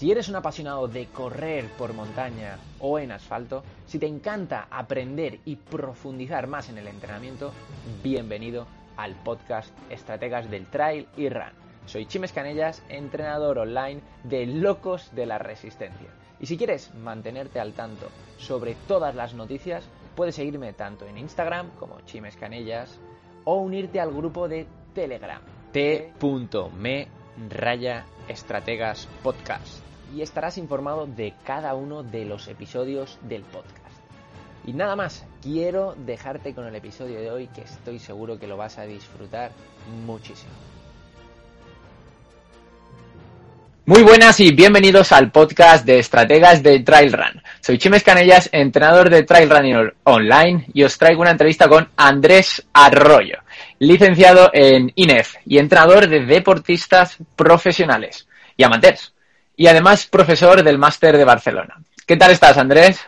Si eres un apasionado de correr por montaña o en asfalto, si te encanta aprender y profundizar más en el entrenamiento, bienvenido al podcast Estrategas del Trail y Run. Soy Chimes Canellas, entrenador online de Locos de la Resistencia. Y si quieres mantenerte al tanto sobre todas las noticias, puedes seguirme tanto en Instagram como Chimes Canellas o unirte al grupo de Telegram t.me raya estrategas podcast y estarás informado de cada uno de los episodios del podcast. Y nada más, quiero dejarte con el episodio de hoy que estoy seguro que lo vas a disfrutar muchísimo. Muy buenas y bienvenidos al podcast de estrategas de Trail Run. Soy Chimes Canellas, entrenador de Trail Running Online y os traigo una entrevista con Andrés Arroyo, licenciado en INEF y entrenador de deportistas profesionales y amateurs y además profesor del máster de Barcelona. ¿Qué tal estás, Andrés?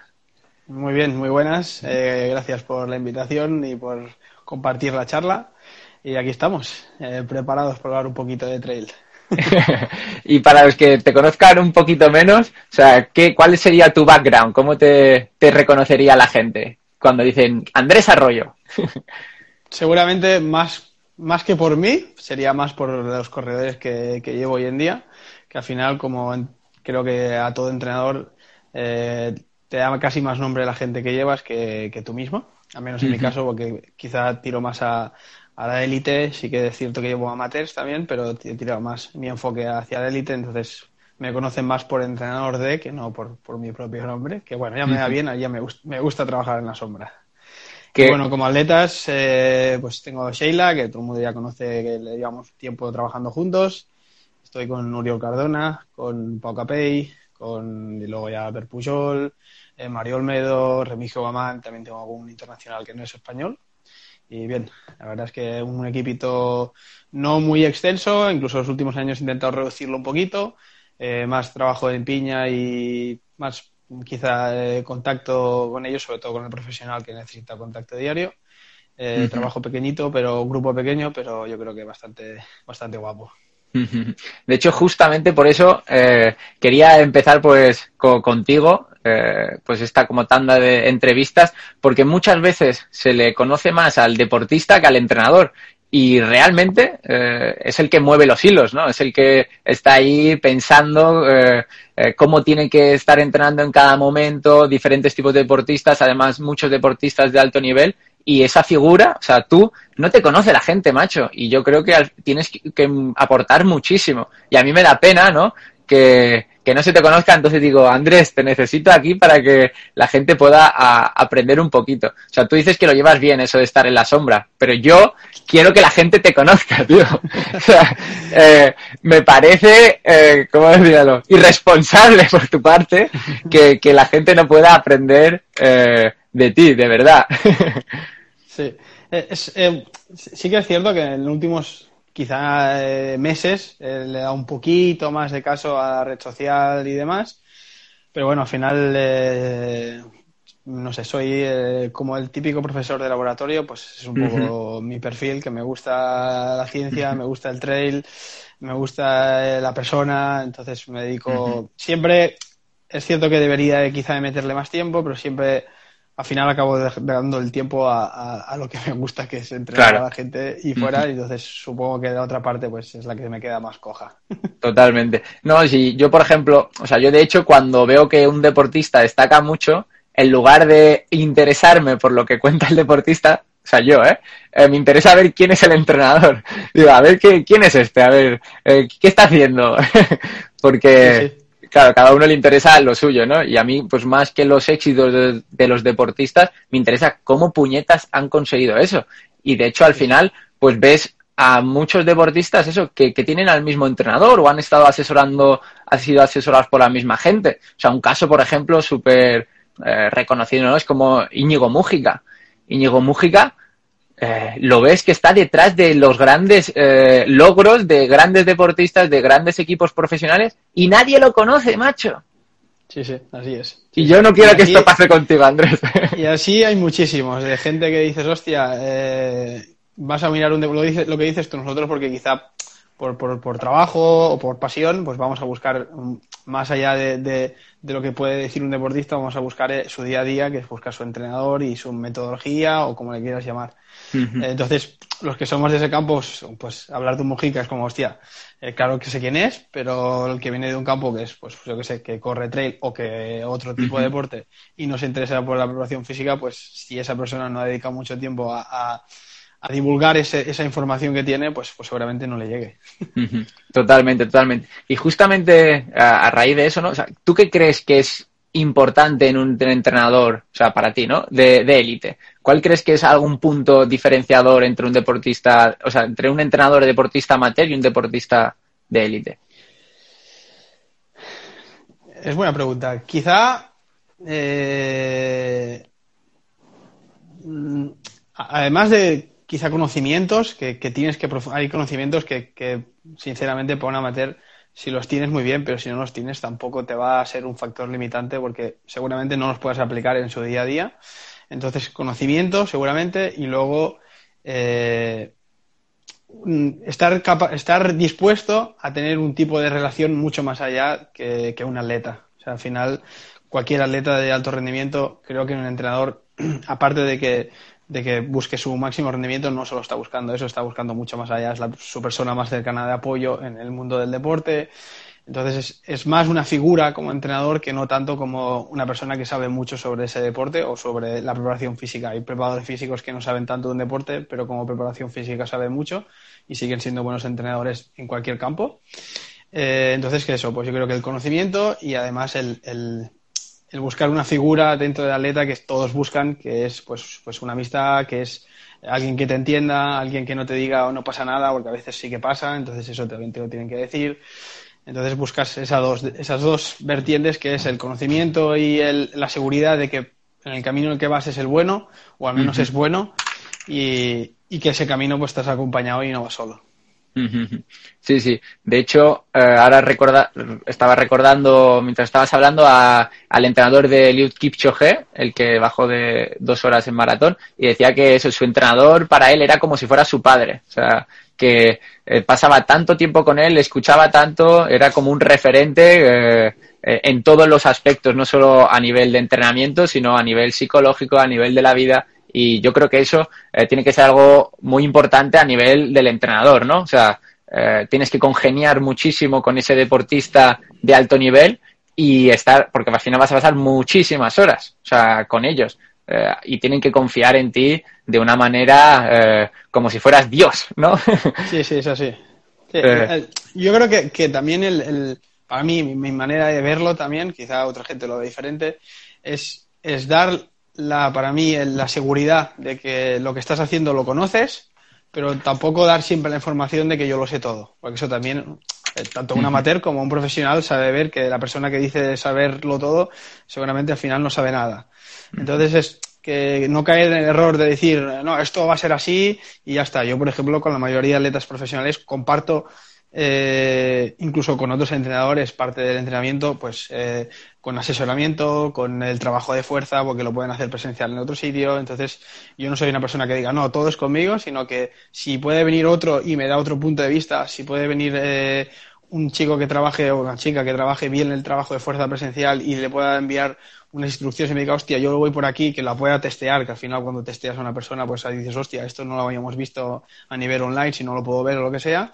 Muy bien, muy buenas. Eh, gracias por la invitación y por compartir la charla. Y aquí estamos, eh, preparados para hablar un poquito de trail. y para los que te conozcan un poquito menos, o sea, ¿qué, ¿cuál sería tu background? ¿Cómo te, reconocería la gente cuando dicen Andrés Arroyo? Seguramente más, más que por mí, sería más por los corredores que llevo hoy en día que al final, como creo que a todo entrenador, eh, te da casi más nombre la gente que llevas que, tú mismo. Al menos en mi caso, porque quizá tiro más a, la élite. Sí que es cierto que llevo amateurs también, pero he tirado más mi enfoque hacia la élite. Entonces me conocen más por entrenador de que no por, mi propio nombre. Que bueno, ya me da bien, ya me, me gusta trabajar en la sombra. Que... bueno, como atletas, eh, pues tengo a Sheila, que todo el mundo ya conoce que le llevamos tiempo trabajando juntos. Estoy con Uriol Cardona, con Pau Capey, con y luego ya Albert Pujol, eh, Mario Olmedo, Remigio Guamán, también tengo algún internacional que no es español. Y bien, la verdad es que un equipito no muy extenso, incluso en los últimos años he intentado reducirlo un poquito, eh, más trabajo en piña y más quizá eh, contacto con ellos, sobre todo con el profesional que necesita contacto diario. Trabajo pequeñito, pero un grupo pequeño, pero yo creo que bastante, bastante guapo. De hecho, justamente por eso eh, quería empezar pues contigo, eh, pues esta como tanda de entrevistas, porque muchas veces se le conoce más al deportista que al entrenador. Y realmente eh, es el que mueve los hilos, ¿no? Es el que está ahí pensando cómo tiene que estar entrenando en cada momento, diferentes tipos de deportistas, además muchos deportistas de alto nivel, y esa figura, o sea, tú no te conoce la gente, macho, y yo creo que tienes que, aportar muchísimo. Y a mí me da pena, ¿no? Que, no se te conozca, entonces digo, Andrés, te necesito aquí para que la gente pueda aprender un poquito. O sea, tú dices que lo llevas bien, eso de estar en la sombra, pero yo quiero que la gente te conozca, tío. O sea, eh, me parece, eh, ¿cómo decirlo? Irresponsable por tu parte que, que la gente no pueda aprender eh, de ti, de verdad. Sí, eh, eh, sí que es cierto que en los últimos quizá eh, meses le da un poquito más de caso a la red social y demás, pero bueno, al final, no sé, soy como el típico profesor de laboratorio, pues es un poco mi perfil, que me gusta la ciencia, me gusta el trail, me gusta la persona, entonces me dedico siempre, es cierto que debería quizá meterle más tiempo, pero siempre al final acabo dando el tiempo a, lo que me gusta, que es entrenar a la gente y fuera, y entonces supongo que de otra parte pues es la que me queda más coja. Totalmente. No, si yo por ejemplo, o sea, yo de hecho cuando veo que un deportista destaca mucho, en lugar de interesarme por lo que cuenta el deportista, o sea, yo, ¿eh? eh me interesa ver quién es el entrenador. Digo, a ver, ¿qué, ¿quién es este? A ver, eh, ¿qué está haciendo? Porque claro, cada uno le interesa lo suyo, ¿no? Y a mí, pues más que los éxitos de, los deportistas, me interesa cómo puñetas han conseguido eso. Y de hecho, al final, pues ves a muchos deportistas eso, que, que, tienen al mismo entrenador o han estado asesorando, han sido asesorados por la misma gente. O sea, un caso, por ejemplo, súper eh, reconocido, ¿no? Es como Íñigo Mújica. Íñigo Mújica, eh, lo ves que está detrás de los grandes eh, logros de grandes deportistas, de grandes equipos profesionales y nadie lo conoce, macho. Sí, sí, así es. Y yo no quiero que esto pase contigo, Andrés. Y así hay muchísimos, de gente que dices, hostia, eh, vas a mirar un lo, lo que dices tú nosotros porque quizá por, por, por, trabajo o por pasión, pues vamos a buscar más allá de, de, de, lo que puede decir un deportista, vamos a buscar eh, su día a día, que es buscar su entrenador y su metodología o como le quieras llamar. Uh -huh. Entonces, los que somos de ese campo, pues, hablar de un Mojica es como, hostia, eh, claro que sé quién es, pero el que viene de un campo que es, pues yo que sé, que corre trail o que otro tipo uh -huh. de deporte y no se interesa por la preparación física, pues si esa persona no ha dedicado mucho tiempo a, a a divulgar ese, esa información que tiene, pues, pues seguramente no le llegue. Totalmente, totalmente. Y justamente a, a raíz de eso, ¿no? O sea, ¿tú qué crees que es importante en un entrenador, o sea, para ti, ¿no? De élite. ¿Cuál crees que es algún punto diferenciador entre un deportista, o sea, entre un entrenador deportista amateur y un deportista de élite? Es buena pregunta. Quizá eh, además de quizá conocimientos que, tienes que hay conocimientos que, que, sinceramente para un amateur si los tienes muy bien pero si no los tienes tampoco te va a ser un factor limitante porque seguramente no los puedas aplicar en su día a día entonces conocimiento seguramente y luego eh, estar capa estar dispuesto a tener un tipo de relación mucho más allá que, un atleta o sea al final cualquier atleta de alto rendimiento creo que un entrenador aparte de que de que busque su máximo rendimiento, no solo está buscando eso, está buscando mucho más allá, es la, su persona más cercana de apoyo en el mundo del deporte. Entonces es, es, más una figura como entrenador que no tanto como una persona que sabe mucho sobre ese deporte o sobre la preparación física. Hay preparadores físicos que no saben tanto de un deporte, pero como preparación física saben mucho y siguen siendo buenos entrenadores en cualquier campo. Eh, entonces, que eso, pues yo creo que el conocimiento y además el, el el buscar una figura dentro del atleta que todos buscan, que es pues, pues una amistad, que es alguien que te entienda, alguien que no te diga o oh, no pasa nada, porque a veces sí que pasa, entonces eso te, te lo tienen que decir. Entonces buscas esa dos, esas dos vertientes que es el conocimiento y el, la seguridad de que en el camino en el que vas es el bueno, o al menos uh -huh. es bueno, y, y, que ese camino pues estás acompañado y no vas solo. Sí, sí. De hecho, eh, ahora recorda, estaba recordando, mientras estabas hablando, a, al entrenador de Eliud Kipchoge, el que bajó de dos horas en maratón, y decía que eso, su entrenador para él era como si fuera su padre. O sea, que eh, pasaba tanto tiempo con él, escuchaba tanto, era como un referente eh, en todos los aspectos, no solo a nivel de entrenamiento, sino a nivel psicológico, a nivel de la vida y yo creo que eso eh, tiene que ser algo muy importante a nivel del entrenador, ¿no? O sea, eh, tienes que congeniar muchísimo con ese deportista de alto nivel y estar, porque al final vas a pasar muchísimas horas, o sea, con ellos. Eh, y tienen que confiar en ti de una manera eh, como si fueras Dios, ¿no? Sí, sí, es así. Sí, yo creo que, que también el, el, para mí, mi, mi manera de verlo también, quizá otra gente lo ve diferente, es, es dar la, para mí la seguridad de que lo que estás haciendo lo conoces, pero tampoco dar siempre la información de que yo lo sé todo, porque eso también, eh, tanto un amateur como un profesional sabe ver que la persona que dice saberlo todo, seguramente al final no sabe nada. Entonces es que no caer en el error de decir, no, esto va a ser así y ya está. Yo, por ejemplo, con la mayoría de atletas profesionales comparto eh, incluso con otros entrenadores, parte del entrenamiento, pues eh, con asesoramiento, con el trabajo de fuerza, porque lo pueden hacer presencial en otro sitio. Entonces, yo no soy una persona que diga, no, todo es conmigo, sino que si puede venir otro y me da otro punto de vista, si puede venir eh, un chico que trabaje o una chica que trabaje bien el trabajo de fuerza presencial y le pueda enviar unas instrucciones y me diga, hostia, yo lo voy por aquí, que la pueda testear, que al final cuando testeas a una persona, pues ahí dices, hostia, esto no lo habíamos visto a nivel online, si no lo puedo ver o lo que sea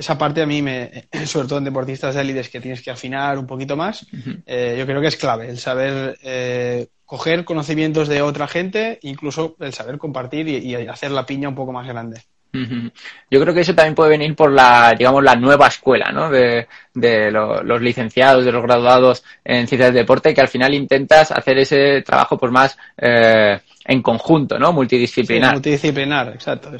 esa parte a mí, me, sobre todo en deportistas de élites que tienes que afinar un poquito más, uh -huh. eh, yo creo que es clave el saber eh, coger conocimientos de otra gente, incluso el saber compartir y, y, hacer la piña un poco más grande. Yo creo que eso también puede venir por la, digamos, la nueva escuela, ¿no? De, de los licenciados, de los graduados en ciencias de deporte, que al final intentas hacer ese trabajo pues más eh, en conjunto, ¿no? Multidisciplinar. multidisciplinar, exacto.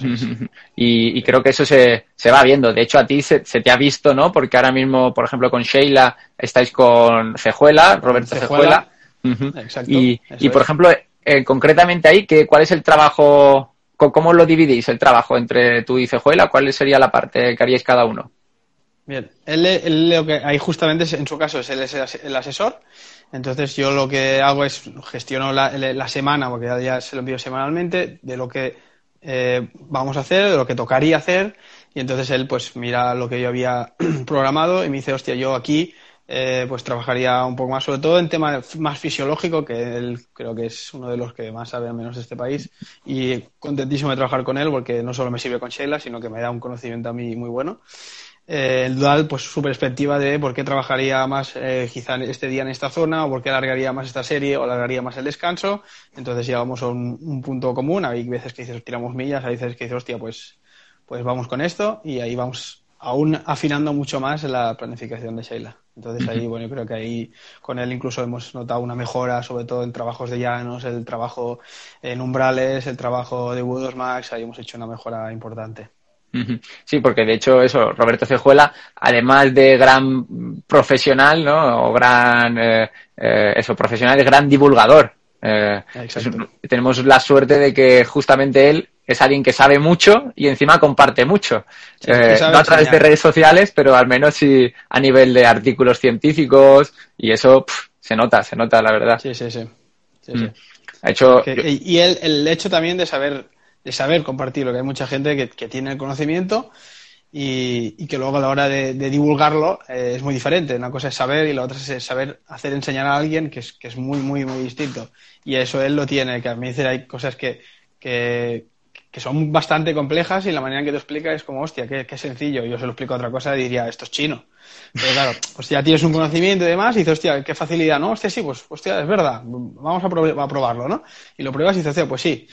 y, y, creo que eso se, se va viendo. De hecho, a ti se, se, te ha visto, ¿no? Porque ahora mismo, por ejemplo, con Sheila estáis con Cejuela, Roberto Cejuela. Exacto. Y, y por ejemplo, eh, concretamente ahí, ¿qué, ¿cuál es el trabajo ¿Cómo lo dividís el trabajo entre tú y Cejuela? ¿Cuál sería la parte que haríais cada uno? Bien, él, lo que ahí justamente en su caso es él es el asesor. Entonces yo lo que hago es gestiono la, semana, porque ya, se lo envío semanalmente, de lo que eh, vamos a hacer, de lo que tocaría hacer. Y entonces él pues mira lo que yo había programado y me dice, hostia, yo aquí eh, pues trabajaría un poco más, sobre todo en tema más fisiológico, que él creo que es uno de los que más sabe al menos de este país. Y contentísimo de trabajar con él, porque no solo me sirve con Sheila, sino que me da un conocimiento a mí muy bueno. Eh, el dual, pues su perspectiva de por qué trabajaría más eh, quizá este día en esta zona, o por qué alargaría más esta serie, o alargaría más el descanso. Entonces llegamos a un, punto común. Hay veces que dices, tiramos millas, hay veces que dices, hostia, pues, pues vamos con esto, y ahí vamos aún afinando mucho más la planificación de Sheila. Entonces ahí, bueno, yo creo que ahí con él incluso hemos notado una mejora, sobre todo en trabajos de llanos, el trabajo en umbrales, el trabajo de Woodos Max, ahí hemos hecho una mejora importante. Sí, porque de hecho eso, Roberto Cejuela, además de gran profesional, ¿no? O gran, eh, eh, eso, profesional, es gran divulgador. Eh, tenemos la suerte de que justamente él es alguien que sabe mucho y encima comparte mucho. Eh, no a través de redes sociales, pero al menos sí a nivel de artículos científicos y eso se nota, se nota, la verdad. Sí, sí, sí. Mm. Ha hecho... y el, el, hecho también de saber, de saber compartirlo, que hay mucha gente que, que tiene el conocimiento y, y, que luego a la hora de, de divulgarlo eh, es muy diferente. Una cosa es saber y la otra es saber hacer enseñar a alguien que es, que es muy, muy, muy distinto. Y eso él lo tiene, que a mí dice hay cosas que, que, que son bastante complejas y la manera en que te explica es como, hostia, qué, qué sencillo. Yo se lo explico otra cosa y diría, esto es chino. Pero claro, pues ya tienes un conocimiento y demás y dices, hostia, qué facilidad, ¿no? Hostia, sí, pues, hostia, es verdad, vamos a, a probarlo, ¿no? Y lo pruebas y dices, hostia, pues sí.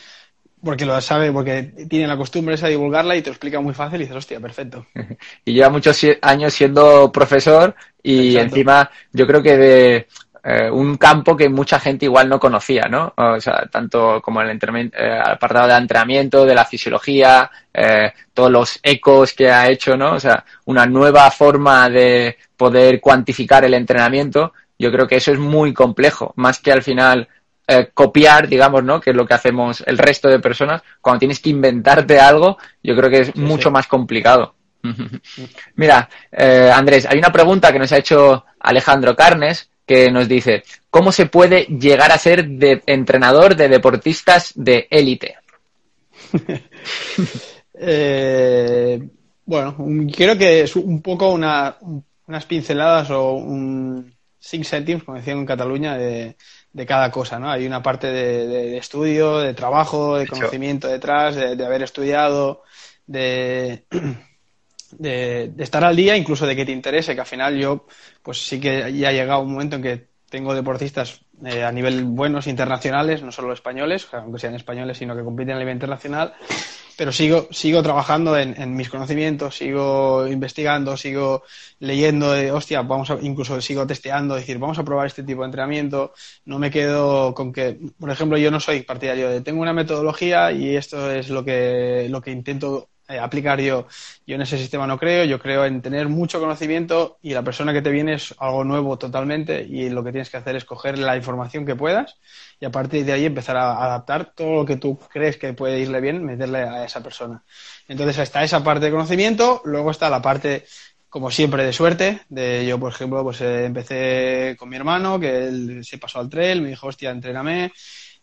Porque lo sabe, porque tiene la costumbre esa de divulgarla y te lo explica muy fácil y dices, hostia, perfecto. y lleva muchos años siendo profesor y encima yo creo que de, eh, un campo que mucha gente igual no conocía, ¿no? O sea, tanto como el eh, apartado de entrenamiento, de la fisiología, eh, todos los ecos que ha hecho, ¿no? O sea, una nueva forma de poder cuantificar el entrenamiento. Yo creo que eso es muy complejo, más que al final copiar, digamos, ¿no? Que es lo que hacemos el resto de personas. Cuando tienes que inventarte algo, yo creo que es mucho más complicado. Mira, Andrés, hay una pregunta que nos ha hecho Alejandro Carnes que nos dice, ¿cómo se puede llegar a ser de entrenador de deportistas de élite? eh, bueno, creo que es un poco una, unas pinceladas o un six centimes, como decían en Cataluña, de, de cada cosa, ¿no? Hay una parte de, estudio, de trabajo, de conocimiento detrás, de, haber estudiado, de, de, estar al día, incluso de que te interese, que al final yo, pues sí que ya ha llegado un momento en que tengo deportistas eh, a nivel buenos internacionales, no solo españoles, aunque sean españoles, sino que compiten a nivel internacional, pero sigo, sigo trabajando en, mis conocimientos, sigo investigando, sigo leyendo de, hostia, vamos a, incluso sigo testeando, decir, vamos a probar este tipo de entrenamiento, no me quedo con que, por ejemplo, yo no soy partidario de, tengo una metodología y esto es lo que, lo que intento eh, aplicar yo. Yo en ese sistema no creo, yo creo en tener mucho conocimiento y la persona que te viene es algo nuevo totalmente y lo que tienes que hacer es coger la información que puedas y a partir de ahí empezar a adaptar todo lo que tú crees que puede irle bien, meterle a esa persona. Entonces está esa parte de conocimiento, luego está la parte como siempre de suerte, de yo por ejemplo pues eh, empecé con mi hermano que él se pasó al trail, me dijo hostia entréname,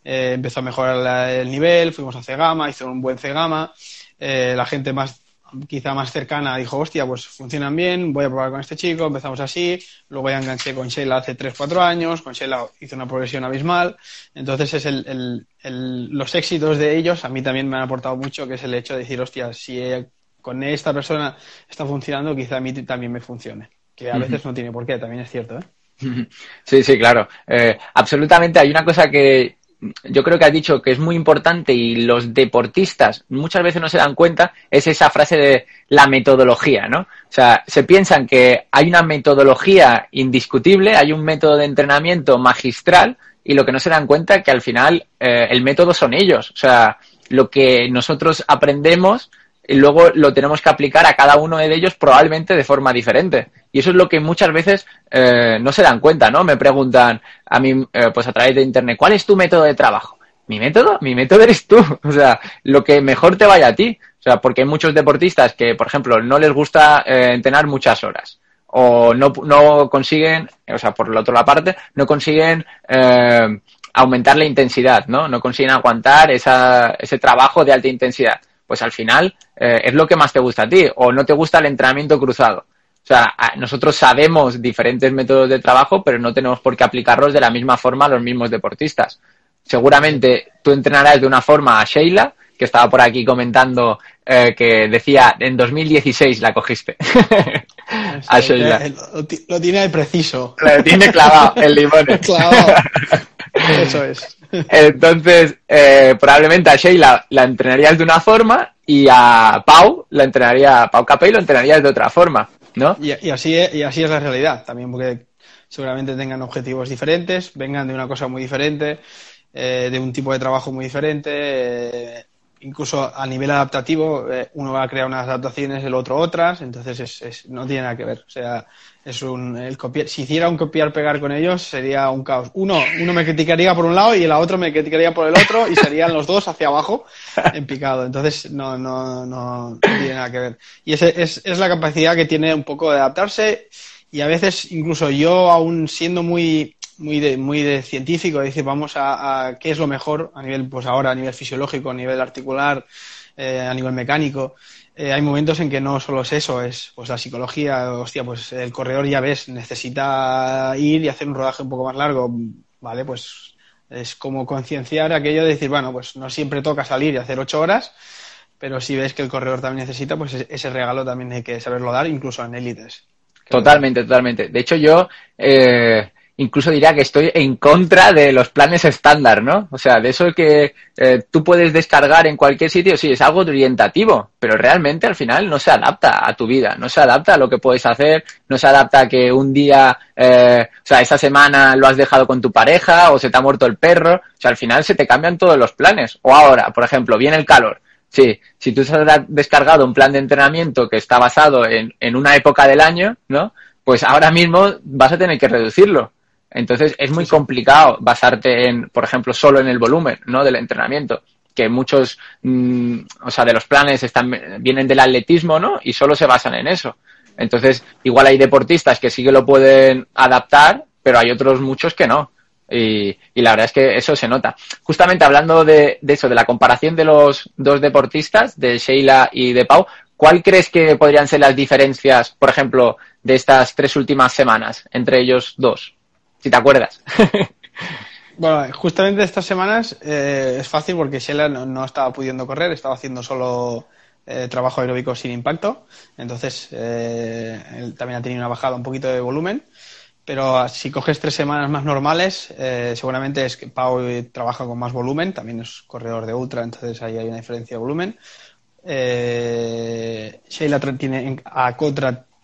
eh, empezó a mejorar el nivel, fuimos a Cegama, hizo un buen Cegama eh, la gente más quizá más cercana dijo, hostia, pues funcionan bien, voy a probar con este chico, empezamos así, luego ya enganché con Sheila hace 3-4 años, con Sheila hizo una progresión abismal, entonces es el, el, los éxitos de ellos a mí también me han aportado mucho, que es el hecho de decir, hostia, si con esta persona está funcionando, quizá a mí también me funcione, que a veces no tiene por qué, también es cierto, ¿eh? Sí, sí, claro. Eh, absolutamente. Hay una cosa que yo creo que has dicho que es muy importante y los deportistas muchas veces no se dan cuenta, es esa frase de la metodología, ¿no? O sea, se piensan que hay una metodología indiscutible, hay un método de entrenamiento magistral y lo que no se dan cuenta es que al final eh, el método son ellos. O sea, lo que nosotros aprendemos y luego lo tenemos que aplicar a cada uno de ellos probablemente de forma diferente. Y eso es lo que muchas veces eh, no se dan cuenta, ¿no? Me preguntan a mí, eh, pues a través de Internet, ¿cuál es tu método de trabajo? ¿Mi método? Mi método eres tú. O sea, lo que mejor te vaya a ti. O sea, porque hay muchos deportistas que, por ejemplo, no les gusta eh, entrenar muchas horas o no, no consiguen, o sea, por la otra parte, no consiguen eh, aumentar la intensidad, ¿no? No consiguen aguantar esa, ese trabajo de alta intensidad pues al final eh, es lo que más te gusta a ti o no te gusta el entrenamiento cruzado. O sea, nosotros sabemos diferentes métodos de trabajo, pero no tenemos por qué aplicarlos de la misma forma a los mismos deportistas. Seguramente tú entrenarás de una forma a Sheila, que estaba por aquí comentando eh, que decía en 2016 la cogiste. a Sheila. Lo, tiene ahí preciso. Lo tiene clavado, el limón. clavado. Eso es. Entonces, eh, probablemente a Sheila la entrenarías de una forma y a Pau la entrenaría, a Pau Capey lo entrenarías de otra forma, ¿no? Y, así y así es la realidad también, porque seguramente tengan objetivos diferentes, vengan de una cosa muy diferente, eh, de un tipo de trabajo muy diferente. Eh, incluso a nivel adaptativo, uno va a crear unas adaptaciones, el otro otras, entonces es, es, no tiene nada que ver. O sea, es un el copiar, si hiciera un copiar pegar con ellos sería un caos. Uno, uno me criticaría por un lado y el otro me criticaría por el otro y serían los dos hacia abajo en picado. Entonces no, no, no, tiene nada que ver. Y ese, es, es la capacidad que tiene un poco de adaptarse y a veces incluso yo aún siendo muy muy de, muy de científico, decir, vamos a, a, qué es lo mejor a nivel, pues ahora a nivel fisiológico, a nivel articular, eh, a nivel mecánico, eh, hay momentos en que no solo es eso, es pues la psicología, hostia, pues el corredor ya ves, necesita ir y hacer un rodaje un poco más largo, ¿vale? Pues es como concienciar aquello de decir, bueno, pues no siempre toca salir y hacer ocho horas, pero si ves que el corredor también necesita, pues ese regalo también hay que saberlo dar, incluso en élites. Totalmente, totalmente. De hecho, yo eh, incluso diría que estoy en contra de los planes estándar, ¿no? O sea, de eso que eh, tú puedes descargar en cualquier sitio, sí, es algo orientativo, pero realmente al final no se adapta a tu vida, no se adapta a lo que puedes hacer, no se adapta a que un día, eh, o sea, esa semana lo has dejado con tu pareja o se te ha muerto el perro, o sea, al final se te cambian todos los planes. O ahora, por ejemplo, viene el calor. Sí, si tú has descargado un plan de entrenamiento que está basado en, en una época del año, ¿no? Pues ahora mismo vas a tener que reducirlo entonces es muy complicado basarte en, por ejemplo, solo en el volumen, ¿no? Del entrenamiento. Que muchos, mm, o sea, de los planes están, vienen del atletismo, ¿no? Y solo se basan en eso. Entonces, igual hay deportistas que sí que lo pueden adaptar, pero hay otros muchos que no. Y, y la verdad es que eso se nota. Justamente hablando de, de eso, de la comparación de los dos deportistas, de Sheila y de Pau, ¿cuál crees que podrían ser las diferencias, por ejemplo, de estas tres últimas semanas entre ellos dos? Si te acuerdas. bueno, justamente estas semanas eh, es fácil porque Sheila no, estaba pudiendo correr, estaba haciendo solo eh, trabajo aeróbico sin impacto, entonces eh, él también ha tenido una bajada un poquito de volumen. Pero si coges tres semanas más normales, seguramente es que Pau trabaja con más volumen, también es corredor de ultra, entonces ahí hay una diferencia de volumen. Sheila tiene, a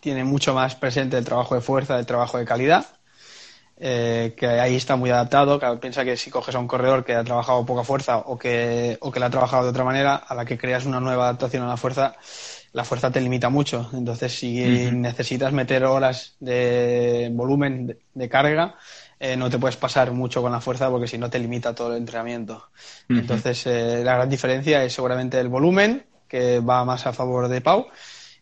tiene mucho más presente el trabajo de fuerza, el trabajo de calidad. Eh, que ahí está muy adaptado. piensa que si coges a un corredor que ha trabajado poca fuerza o que, o que la ha trabajado de otra manera, a la que creas una nueva adaptación a la fuerza, la fuerza te limita mucho. Entonces, si necesitas meter horas de volumen de, carga, eh, no te puedes pasar mucho con la fuerza porque si no te limita todo el entrenamiento. Entonces, eh, la gran diferencia es seguramente el volumen, que va más a favor de Pau,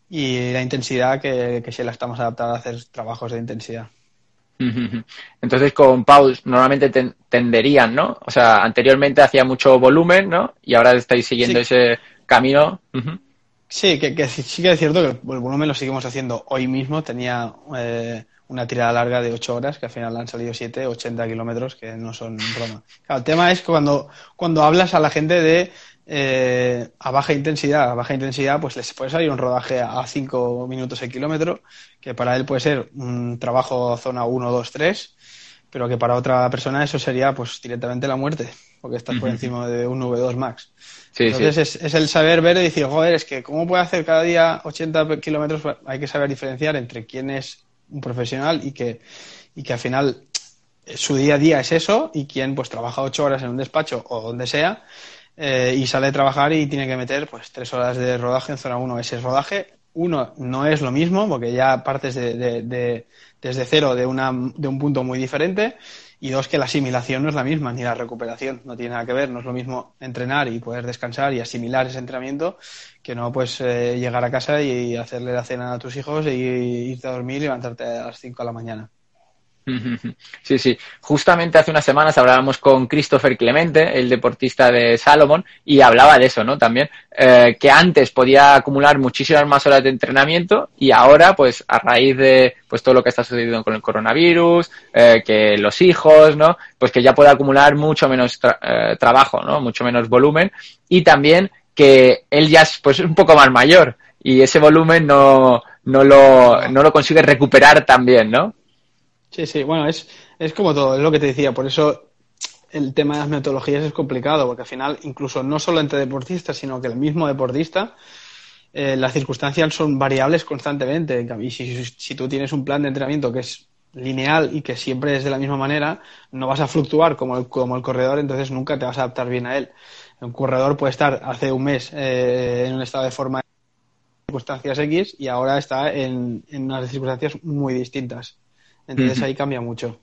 y la intensidad, que, que si la estamos adaptados a hacer trabajos de intensidad. Entonces con Pau normalmente tenderían, ¿no? O sea, anteriormente hacía mucho volumen, ¿no? Y ahora estáis siguiendo ese camino. Sí, que, sí que es cierto que el volumen lo seguimos haciendo hoy mismo. Tenía eh, una tirada larga de 8 horas, que al final han salido 7, 80 kilómetros, que no son broma. el tema es que cuando, cuando hablas a la gente de eh, a baja intensidad, a baja intensidad, pues les puede salir un rodaje a 5 minutos el kilómetro, que para él puede ser un trabajo zona 1, 2, 3, pero que para otra persona eso sería pues directamente la muerte, porque estás por encima de un V2 Max. Entonces Es, es, el saber ver y decir, joder, es que cómo puede hacer cada día 80 kilómetros, hay que saber diferenciar entre quién es un profesional y que, y que al final su día a día es eso y quién pues trabaja ocho horas en un despacho o donde sea eh, y sale a trabajar y tiene que meter pues tres horas de rodaje en zona 1. Ese rodaje, uno, no es lo mismo porque ya partes de, desde cero de, una, de un punto muy diferente y dos, que la asimilación no es la misma, ni la recuperación, no tiene nada que ver, no es lo mismo entrenar y poder descansar y asimilar ese entrenamiento que no pues eh, llegar a casa y hacerle la cena a tus hijos y irte a dormir y levantarte a las 5 de la mañana. Sí, sí. Justamente hace unas semanas hablábamos con Christopher Clemente, el deportista de Salomon, y hablaba de eso, ¿no? También, eh, que antes podía acumular muchísimas más horas de entrenamiento y ahora, pues, a raíz de pues todo lo que está sucediendo con el coronavirus, eh, que los hijos, ¿no? Pues que ya puede acumular mucho menos eh, trabajo, ¿no? Mucho menos volumen y también que él ya es, pues, un poco más mayor y ese volumen no, no lo, no lo consigue recuperar tan bien, ¿no? Sí, sí, bueno, es, es como todo, es lo que te decía, por eso el tema de las metodologías es complicado, porque al final, incluso no solo entre deportistas, sino que el mismo deportista, eh, las circunstancias son variables constantemente. Y si, si, tú tienes un plan de entrenamiento que es lineal y que siempre es de la misma manera, no vas a fluctuar como el, como el corredor, entonces nunca te vas a adaptar bien a él. Un corredor puede estar hace un mes eh, en un estado de forma circunstancias X y ahora está en, en unas circunstancias muy distintas. Entonces ahí cambia mucho.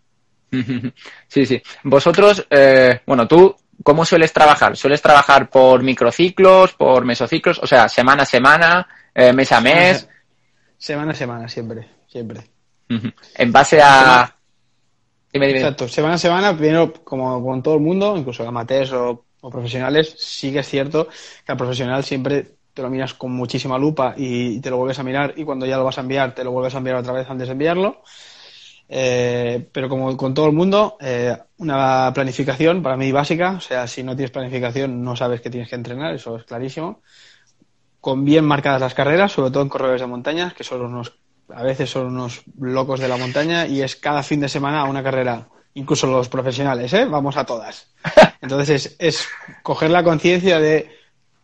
Sí, sí. Vosotros, eh, bueno, tú, ¿cómo sueles trabajar? ¿Sueles trabajar por microciclos, por mesociclos? O sea, semana a semana, eh, mes a mes. Semana a semana, siempre, siempre. En base a. Exacto, semana a semana, primero, como con todo el mundo, incluso amateurs o, o profesionales, sí que es cierto que al profesional siempre te lo miras con muchísima lupa y te lo vuelves a mirar y cuando ya lo vas a enviar, te lo vuelves a enviar otra vez antes de enviarlo. Eh, pero como con todo el mundo, eh, una planificación para mí básica, o sea, si no tienes planificación no sabes que tienes que entrenar, eso es clarísimo. Con bien marcadas las carreras, sobre todo en corredores de montaña, que son unos, a veces son unos locos de la montaña y es cada fin de semana una carrera, incluso los profesionales, ¿eh? Vamos a todas. Entonces es, es coger la conciencia de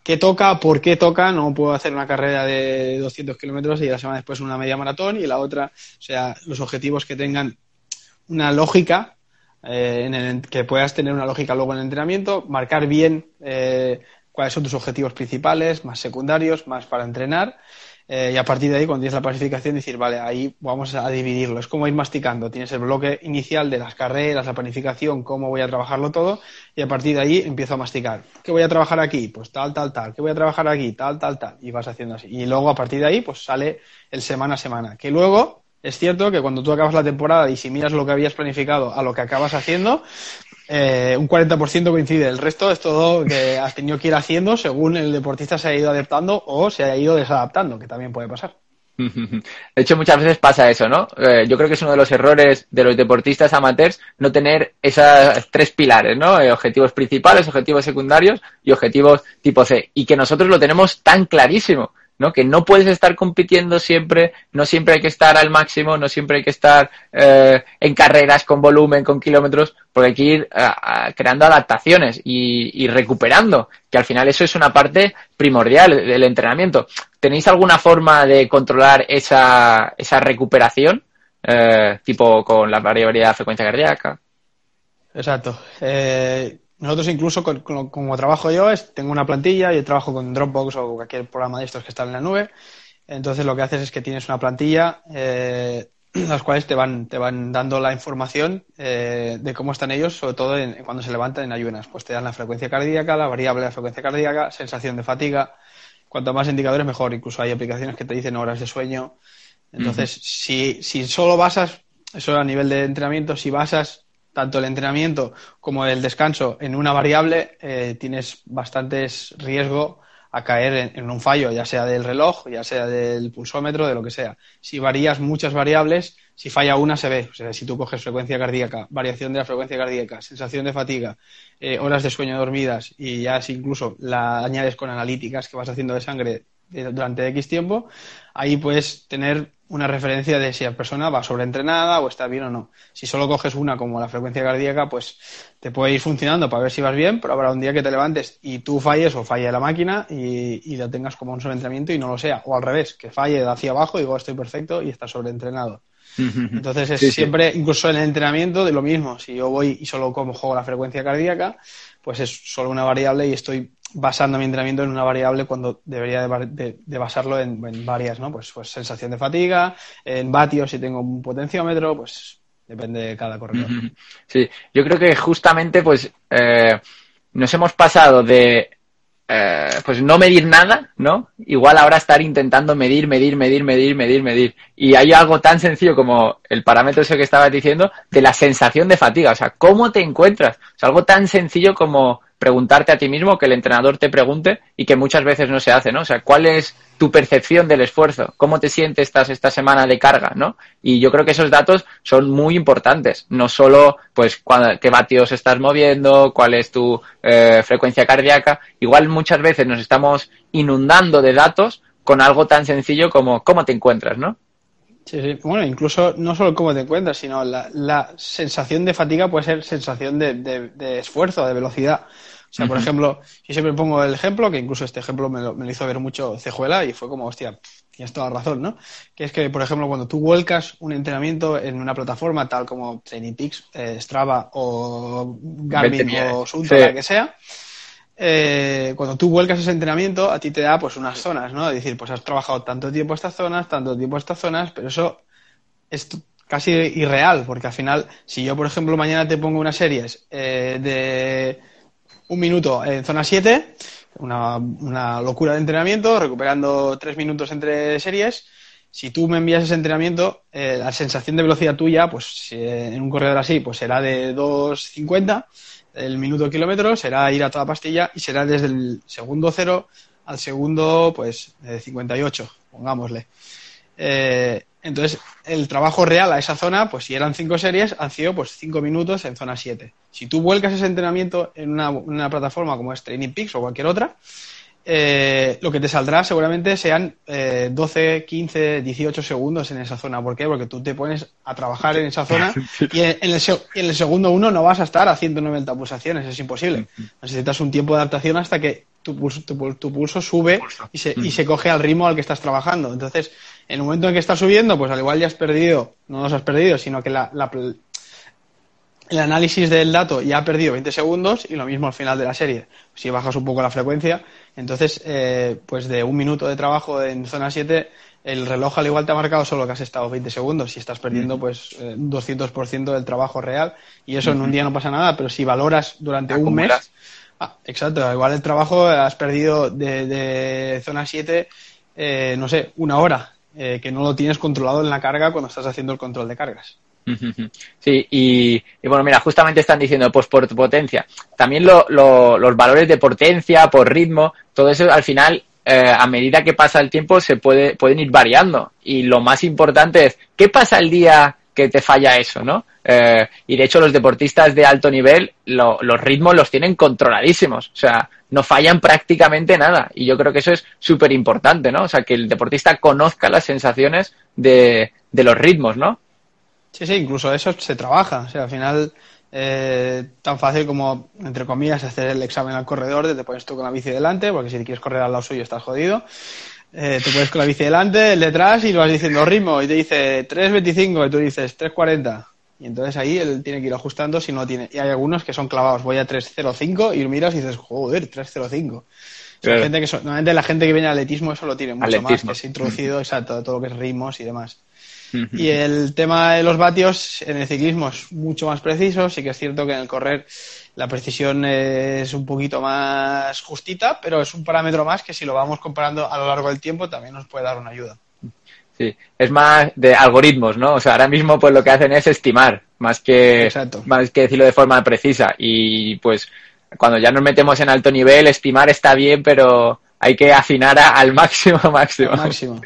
qué toca, por qué toca, no puedo hacer una carrera de 200 kilómetros y la semana después una media maratón y la otra, o sea, los objetivos que tengan una lógica, eh, en el, que puedas tener una lógica luego en el entrenamiento, marcar bien eh, cuáles son tus objetivos principales, más secundarios, más para entrenar eh, y a partir de ahí, cuando tienes la planificación, decir, vale, ahí vamos a dividirlo. Es como ir masticando. Tienes el bloque inicial de las carreras, la planificación, cómo voy a trabajarlo todo, y a partir de ahí empiezo a masticar. ¿Qué voy a trabajar aquí? Pues tal, tal, tal. ¿Qué voy a trabajar aquí? Tal, tal, tal. Y vas haciendo así. Y luego, a partir de ahí, pues sale el semana a semana. Que luego, es cierto que cuando tú acabas la temporada y si miras lo que habías planificado a lo que acabas haciendo, eh, un 40% coincide. El resto es todo que has tenido que ir haciendo según el deportista se ha ido adaptando o se ha ido desadaptando, que también puede pasar. De hecho, muchas veces pasa eso, ¿no? Eh, yo creo que es uno de los errores de los deportistas amateurs no tener esos tres pilares, ¿no? Eh, objetivos principales, objetivos secundarios y objetivos tipo C. Y que nosotros lo tenemos tan clarísimo. Que no puedes estar compitiendo siempre, no siempre hay que estar al máximo, no siempre hay que estar eh, en carreras con volumen, con kilómetros, porque hay que ir eh, creando adaptaciones y, recuperando, que al final eso es una parte primordial del entrenamiento. ¿Tenéis alguna forma de controlar esa, esa recuperación? Eh, tipo con la variabilidad de frecuencia cardíaca. Exacto. Nosotros incluso, como trabajo yo, es, tengo una plantilla, yo trabajo con Dropbox o cualquier programa de estos que están en la nube. Entonces lo que haces es que tienes una plantilla, eh, las cuales te van, te van dando la información eh, de cómo están ellos, sobre todo cuando se levantan en ayunas. Pues te dan la frecuencia cardíaca, la variable de la frecuencia cardíaca, sensación de fatiga. Cuanto más indicadores, mejor. Incluso hay aplicaciones que te dicen horas de sueño. Entonces, si, si solo basas, eso a nivel de entrenamiento, si basas tanto el entrenamiento como el descanso en una variable, eh, tienes bastantes riesgo a caer en, un fallo, ya sea del reloj, ya sea del pulsómetro, de lo que sea. Si varías muchas variables, si falla una se ve. O sea, si tú coges frecuencia cardíaca, variación de la frecuencia cardíaca, sensación de fatiga, eh, horas de sueño dormidas y ya si incluso la añades con analíticas que vas haciendo de sangre durante X tiempo, ahí puedes tener una referencia de si la persona va sobreentrenada o está bien o no. Si solo coges una como la frecuencia cardíaca, pues te puede ir funcionando para ver si vas bien, pero habrá un día que te levantes y tú falles o falle la máquina y, y la tengas como un sobreentrenamiento y no lo sea. O al revés, que falle de hacia abajo y digo estoy perfecto y está sobreentrenado. Entonces es siempre, incluso en el entrenamiento, de lo mismo. Si yo voy y solo como juego la frecuencia cardíaca, pues es solo una variable y estoy basando mi entrenamiento en una variable cuando debería de, basarlo en, varias, ¿no? Pues, pues sensación de fatiga, en vatios si tengo un potenciómetro, pues depende de cada corredor. Sí, yo creo que justamente pues eh, nos hemos pasado de eh, pues no medir nada, ¿no? Igual ahora estar intentando medir, medir, medir, medir, medir, medir. Y hay algo tan sencillo como el parámetro ese que estabas diciendo de la sensación de fatiga. O sea, ¿cómo te encuentras? O algo tan sencillo como preguntarte a ti mismo, que el entrenador te pregunte y que muchas veces no se hace, ¿no? O sea, ¿cuál es tu percepción del esfuerzo? ¿Cómo te sientes esta, esta semana de carga, ¿no? Y yo creo que esos datos son muy importantes, no solo, pues, qué vatios estás moviendo, cuál es tu eh, frecuencia cardíaca, igual muchas veces nos estamos inundando de datos con algo tan sencillo como cómo te encuentras, ¿no? Sí, sí. Bueno, incluso no solo cómo te encuentras, sino la, sensación de fatiga puede ser sensación de, de esfuerzo, de velocidad. O sea, por ejemplo, yo siempre pongo el ejemplo, que incluso este ejemplo me lo, hizo ver mucho Cejuela y fue como, hostia, tienes toda la razón, ¿no? Que es que, por ejemplo, cuando tú vuelcas un entrenamiento en una plataforma tal como Training Peaks, eh, Strava o Garmin o Sunto, la que sea, eh, cuando tú vuelcas ese entrenamiento, a ti te da pues unas zonas, ¿no? Es decir, pues has trabajado tanto tiempo estas zonas, tanto tiempo estas zonas, pero eso es casi irreal, porque al final, si yo, por ejemplo, mañana te pongo unas series eh, de un minuto en zona 7, una, una locura de entrenamiento, recuperando tres minutos entre series. Si tú me envías ese entrenamiento, eh, la sensación de velocidad tuya, pues en un corredor así, pues será de 2.50 el minuto kilómetro, será ir a toda pastilla y será desde el segundo cero al segundo, pues, de 58, pongámosle. Eh, entonces, el trabajo real a esa zona, pues si eran cinco series, han sido pues cinco minutos en zona 7. Si tú vuelcas ese entrenamiento en una, plataforma como es Training Peaks o cualquier otra, eh, lo que te saldrá seguramente sean eh, 12, 15, 18 segundos en esa zona. ¿Por qué? Porque tú te pones a trabajar en esa zona y en el, en el segundo uno no vas a estar a 190 pulsaciones, es imposible. Necesitas un tiempo de adaptación hasta que tu pulso, tu, pulso sube y se, y se coge al ritmo al que estás trabajando. Entonces, en el momento en que estás subiendo, pues al igual ya has perdido, no los has perdido, sino que la, el análisis del dato ya ha perdido 20 segundos y lo mismo al final de la serie. Si bajas un poco la frecuencia, entonces, eh, pues de un minuto de trabajo en zona 7, el reloj al igual te ha marcado solo que has estado 20 segundos y estás perdiendo pues eh, un 200% del trabajo real y eso en un día no pasa nada, pero si valoras durante un mes, ah, exacto, igual el trabajo has perdido de, de zona 7, eh, no sé, una hora eh, que no lo tienes controlado en la carga cuando estás haciendo el control de cargas. Sí, y, bueno, mira, justamente están diciendo, pues por potencia. También los valores de potencia, por ritmo, todo eso al final, eh, a medida que pasa el tiempo, se puede, pueden ir variando. Y lo más importante es, ¿qué pasa el día que te falla eso, no? Eh, y de hecho los deportistas de alto nivel los ritmos los tienen controladísimos, o sea, no fallan prácticamente nada. Y yo creo que eso es súper importante, ¿no? O sea, que el deportista conozca las sensaciones de los ritmos, ¿no? Sí, sí, incluso eso se trabaja. O sea, al final, eh, tan fácil como, entre comillas, hacer el examen al corredor, te pones tú con la bici delante, porque si quieres correr al lado suyo estás jodido. Eh, te pones con la bici delante, el detrás y lo vas diciendo ritmo y te dice 3.25 y tú dices 3.40. Y entonces ahí él tiene que ir ajustando si no tiene. Y hay algunos que son clavados, voy a 3.05 y miras y dices, joder, 3.05. Gente que normalmente la gente que viene al atletismo eso lo tiene mucho más, que es introducido, exacto, todo lo que es ritmos y demás. Y el tema de los vatios en el ciclismo es mucho más preciso, sí que es cierto que en el correr la precisión es un poquito más justita, pero es un parámetro más que si lo vamos comparando a lo largo del tiempo también nos puede dar una ayuda. Sí, es más de algoritmos, ¿no? O sea, ahora mismo pues lo que hacen es estimar, más que, más que decirlo de forma precisa. Y pues cuando ya nos metemos en alto nivel, estimar está bien, pero hay que afinar al máximo, máximo. Al máximo.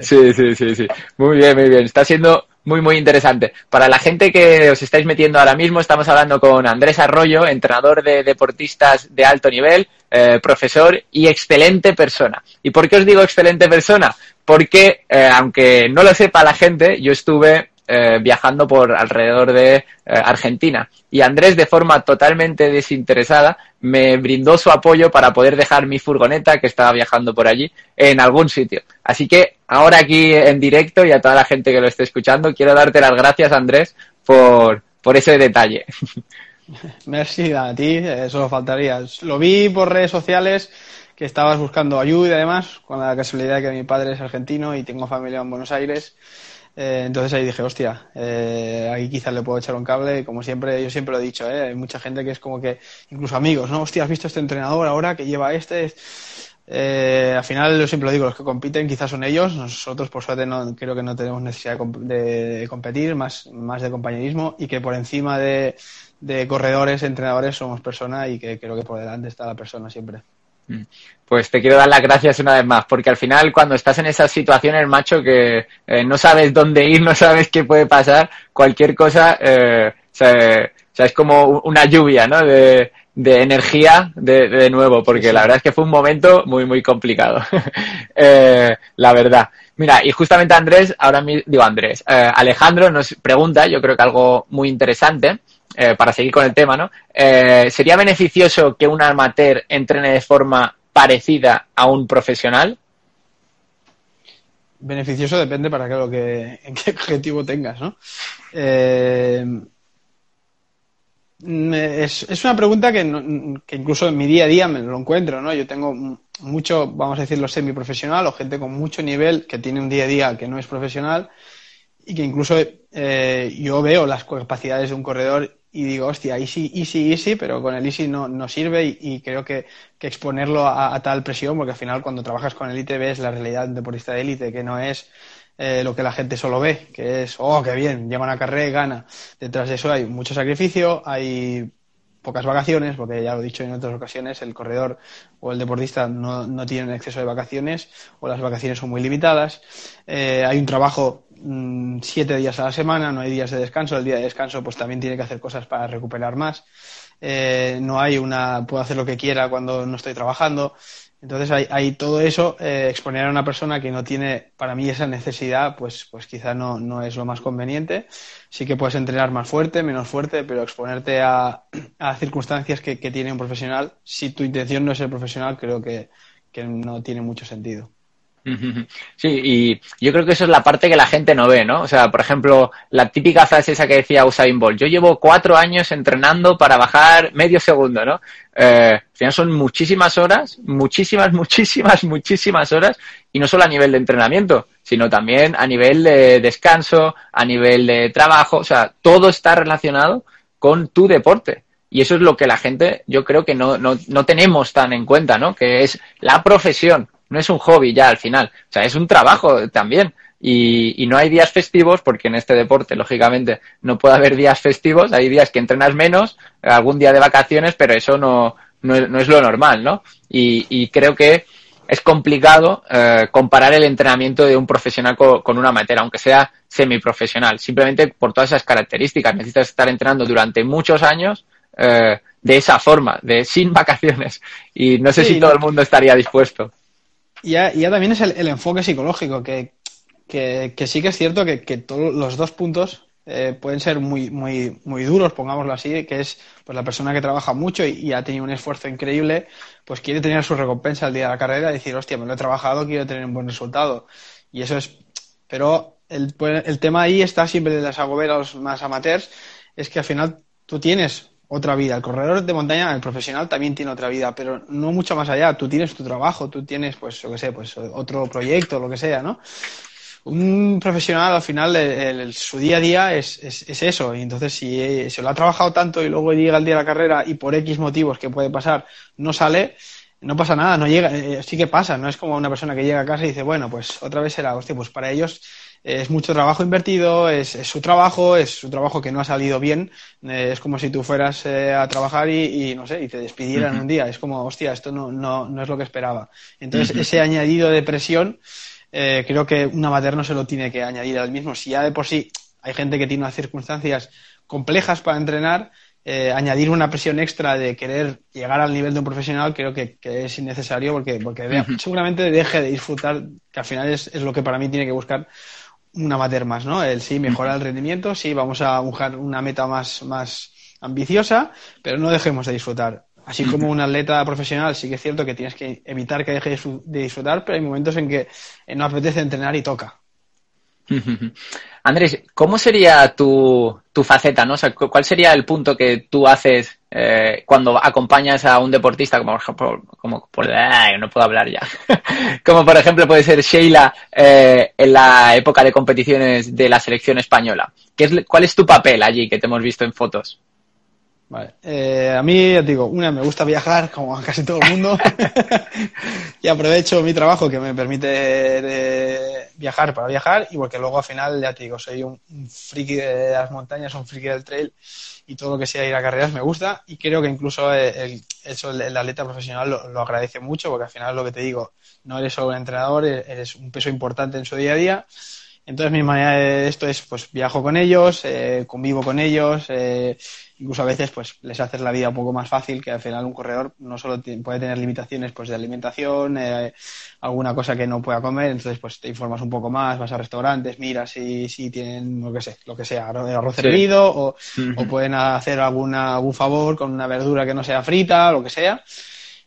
Sí, sí, sí, sí. Muy bien, muy bien. Está siendo muy, muy interesante. Para la gente que os estáis metiendo ahora mismo, estamos hablando con Andrés Arroyo, entrenador de deportistas de alto nivel, eh, profesor y excelente persona. ¿Y por qué os digo excelente persona? porque, eh, aunque no lo sepa la gente, yo estuve eh, viajando por alrededor de eh, Argentina. Y Andrés, de forma totalmente desinteresada, me brindó su apoyo para poder dejar mi furgoneta, que estaba viajando por allí, en algún sitio. Así que ahora aquí en directo y a toda la gente que lo esté escuchando, quiero darte las gracias, Andrés, por, por ese detalle. Merci a ti, eso faltaría. Lo vi por redes sociales que estabas buscando ayuda y además, con la casualidad que mi padre es argentino y tengo familia en Buenos Aires eh, entonces ahí dije, hostia, eh, aquí quizás le puedo echar un cable. Como siempre, yo siempre lo he dicho, ¿eh? hay mucha gente que es como que, incluso amigos, ¿no? Hostia, ¿has visto este entrenador ahora que lleva este? Eh, al final, yo siempre lo digo, los que compiten quizás son ellos. Nosotros, por suerte, no, creo que no tenemos necesidad de, competir, más, más de compañerismo y que por encima de, de corredores, entrenadores, somos personas y que creo que por delante está la persona siempre. Pues te quiero dar las gracias una vez más, porque al final cuando estás en esas situaciones, macho, que eh, no sabes dónde ir, no sabes qué puede pasar, cualquier cosa, eh, o sea, es como una lluvia, ¿no? De, de energía de, de, nuevo, porque la verdad es que fue un momento muy, muy complicado. eh, la verdad. Mira, y justamente Andrés, ahora mismo, digo Andrés, eh, Alejandro nos pregunta, yo creo que algo muy interesante, eh, para seguir con el tema, ¿no? Eh, ¿Sería beneficioso que un amateur entrene de forma parecida a un profesional? Beneficioso depende para qué, lo que, en qué objetivo tengas, ¿no? Eh, es, una pregunta que, que, incluso en mi día a día me lo encuentro, ¿no? Yo tengo mucho, vamos a decirlo, semiprofesional o gente con mucho nivel que tiene un día a día que no es profesional y que incluso eh, yo veo las capacidades de un corredor y digo, hostia, easy, easy, easy, pero con el easy no, no sirve y, creo que, que exponerlo a, tal presión, porque al final cuando trabajas con élite ves la realidad de deportista de élite, que no es eh, lo que la gente solo ve, que es, oh, qué bien, lleva una carrera y gana. Detrás de eso hay mucho sacrificio, hay pocas vacaciones, porque ya lo he dicho en otras ocasiones, el corredor o el deportista no, no tienen exceso de vacaciones o las vacaciones son muy limitadas. Eh, hay un trabajo Mm, siete días a la semana, no hay días de descanso. El día de descanso, pues también tiene que hacer cosas para recuperar más. Eh, no hay una, puedo hacer lo que quiera cuando no estoy trabajando. Entonces hay, todo eso, eh, exponer a una persona que no tiene para mí esa necesidad, pues, pues quizá no, no es lo más conveniente. Sí que puedes entrenar más fuerte, menos fuerte, pero exponerte a, a circunstancias que, que, tiene un profesional, si tu intención no es ser profesional, creo que, que no tiene mucho sentido. Sí, y yo creo que eso es la parte que la gente no ve, ¿no? O sea, por ejemplo, la típica frase esa que decía Usain Bolt, yo llevo cuatro años entrenando para bajar medio segundo, ¿no? Eh, al son muchísimas horas, muchísimas, muchísimas, muchísimas horas, y no solo a nivel de entrenamiento, sino también a nivel de descanso, a nivel de trabajo, o sea, todo está relacionado con tu deporte. Y eso es lo que la gente, yo creo que no, no, no tenemos tan en cuenta, ¿no? Que es la profesión no es un hobby ya al final, o sea, es un trabajo también. Y, y, no hay días festivos, porque en este deporte, lógicamente, no puede haber días festivos, hay días que entrenas menos, algún día de vacaciones, pero eso no, no, es, no es lo normal, ¿no? Y, y, creo que es complicado eh, comparar el entrenamiento de un profesional con, con una amateur, aunque sea semiprofesional, simplemente por todas esas características. Necesitas estar entrenando durante muchos años eh, de esa forma, de sin vacaciones. Y no sé sí, si todo el mundo estaría dispuesto. Ya, ya también es el, enfoque psicológico, que, que, sí que es cierto que, todos los dos puntos eh, pueden ser muy, muy, muy duros, pongámoslo así, que es pues la persona que trabaja mucho y, y, ha tenido un esfuerzo increíble, pues quiere tener su recompensa al día de la carrera y decir, hostia, me lo he trabajado, quiero tener un buen resultado. Y eso es, pero el, el tema ahí está siempre de las agoberos más amateurs, es que al final tú tienes otra vida. El corredor de montaña, el profesional, también tiene otra vida, pero no mucho más allá. Tú tienes tu trabajo, tú tienes, pues, yo qué sé, pues otro proyecto, lo que sea, ¿no? Un profesional, al final, el, su día a día es, es, es, eso. Y entonces, si se lo ha trabajado tanto y luego llega el día de la carrera y por X motivos que puede pasar, no sale, no pasa nada, no llega, eh, sí que pasa, no es como una persona que llega a casa y dice, bueno, pues otra vez será, hostia, pues para ellos es mucho trabajo invertido, es, es, su trabajo, es su trabajo que no ha salido bien. Eh, es como si tú fueras eh, a trabajar y, y, no sé, y te despidieran uh -huh. un día. Es como, hostia, esto no, no, no es lo que esperaba. Entonces, uh -huh. ese añadido de presión, eh, creo que un amateur no se lo tiene que añadir al mismo. Si ya de por sí hay gente que tiene unas circunstancias complejas para entrenar, eh, añadir una presión extra de querer llegar al nivel de un profesional creo que, es innecesario porque, porque seguramente deje de disfrutar, que al final es, es, lo que para mí tiene que buscar un amateur más, ¿no? El sí, mejorar el rendimiento, sí, vamos a buscar una meta más, más ambiciosa, pero no dejemos de disfrutar. Así como un atleta profesional, sí que es cierto que tienes que evitar que deje de disfrutar, pero hay momentos en que no apetece entrenar y toca. Andrés, ¿cómo sería tu, tu faceta? ¿no? ¿Cuál sería el punto que tú haces eh, cuando acompañas a un deportista, como por ejemplo, como por, no puedo hablar ya, como por ejemplo puede ser Sheila eh, en la época de competiciones de la selección española? ¿Qué es, ¿Cuál es tu papel allí que te hemos visto en fotos? Vale. Eh, a mí, ya digo, una, me gusta viajar, como a casi todo el mundo, y aprovecho mi trabajo que me permite viajar para viajar, y porque luego al final, ya te digo, soy un, friki de las montañas, un friki del trail, y todo lo que sea ir a carreras me gusta, y creo que incluso el, eso el, atleta profesional lo, lo, agradece mucho, porque al final lo que te digo, no eres solo un entrenador, eres un peso importante en su día a día, entonces mi manera de esto es, pues viajo con ellos, eh, convivo con ellos, eh, incluso a veces pues les haces la vida un poco más fácil, que al final un corredor no solo puede tener limitaciones pues de alimentación, eh, alguna cosa que no pueda comer, entonces pues te informas un poco más, vas a restaurantes, miras si, si tienen lo que sé, lo que sea, arroz hervido o, o, pueden hacer alguna, algún favor con una verdura que no sea frita, lo que sea.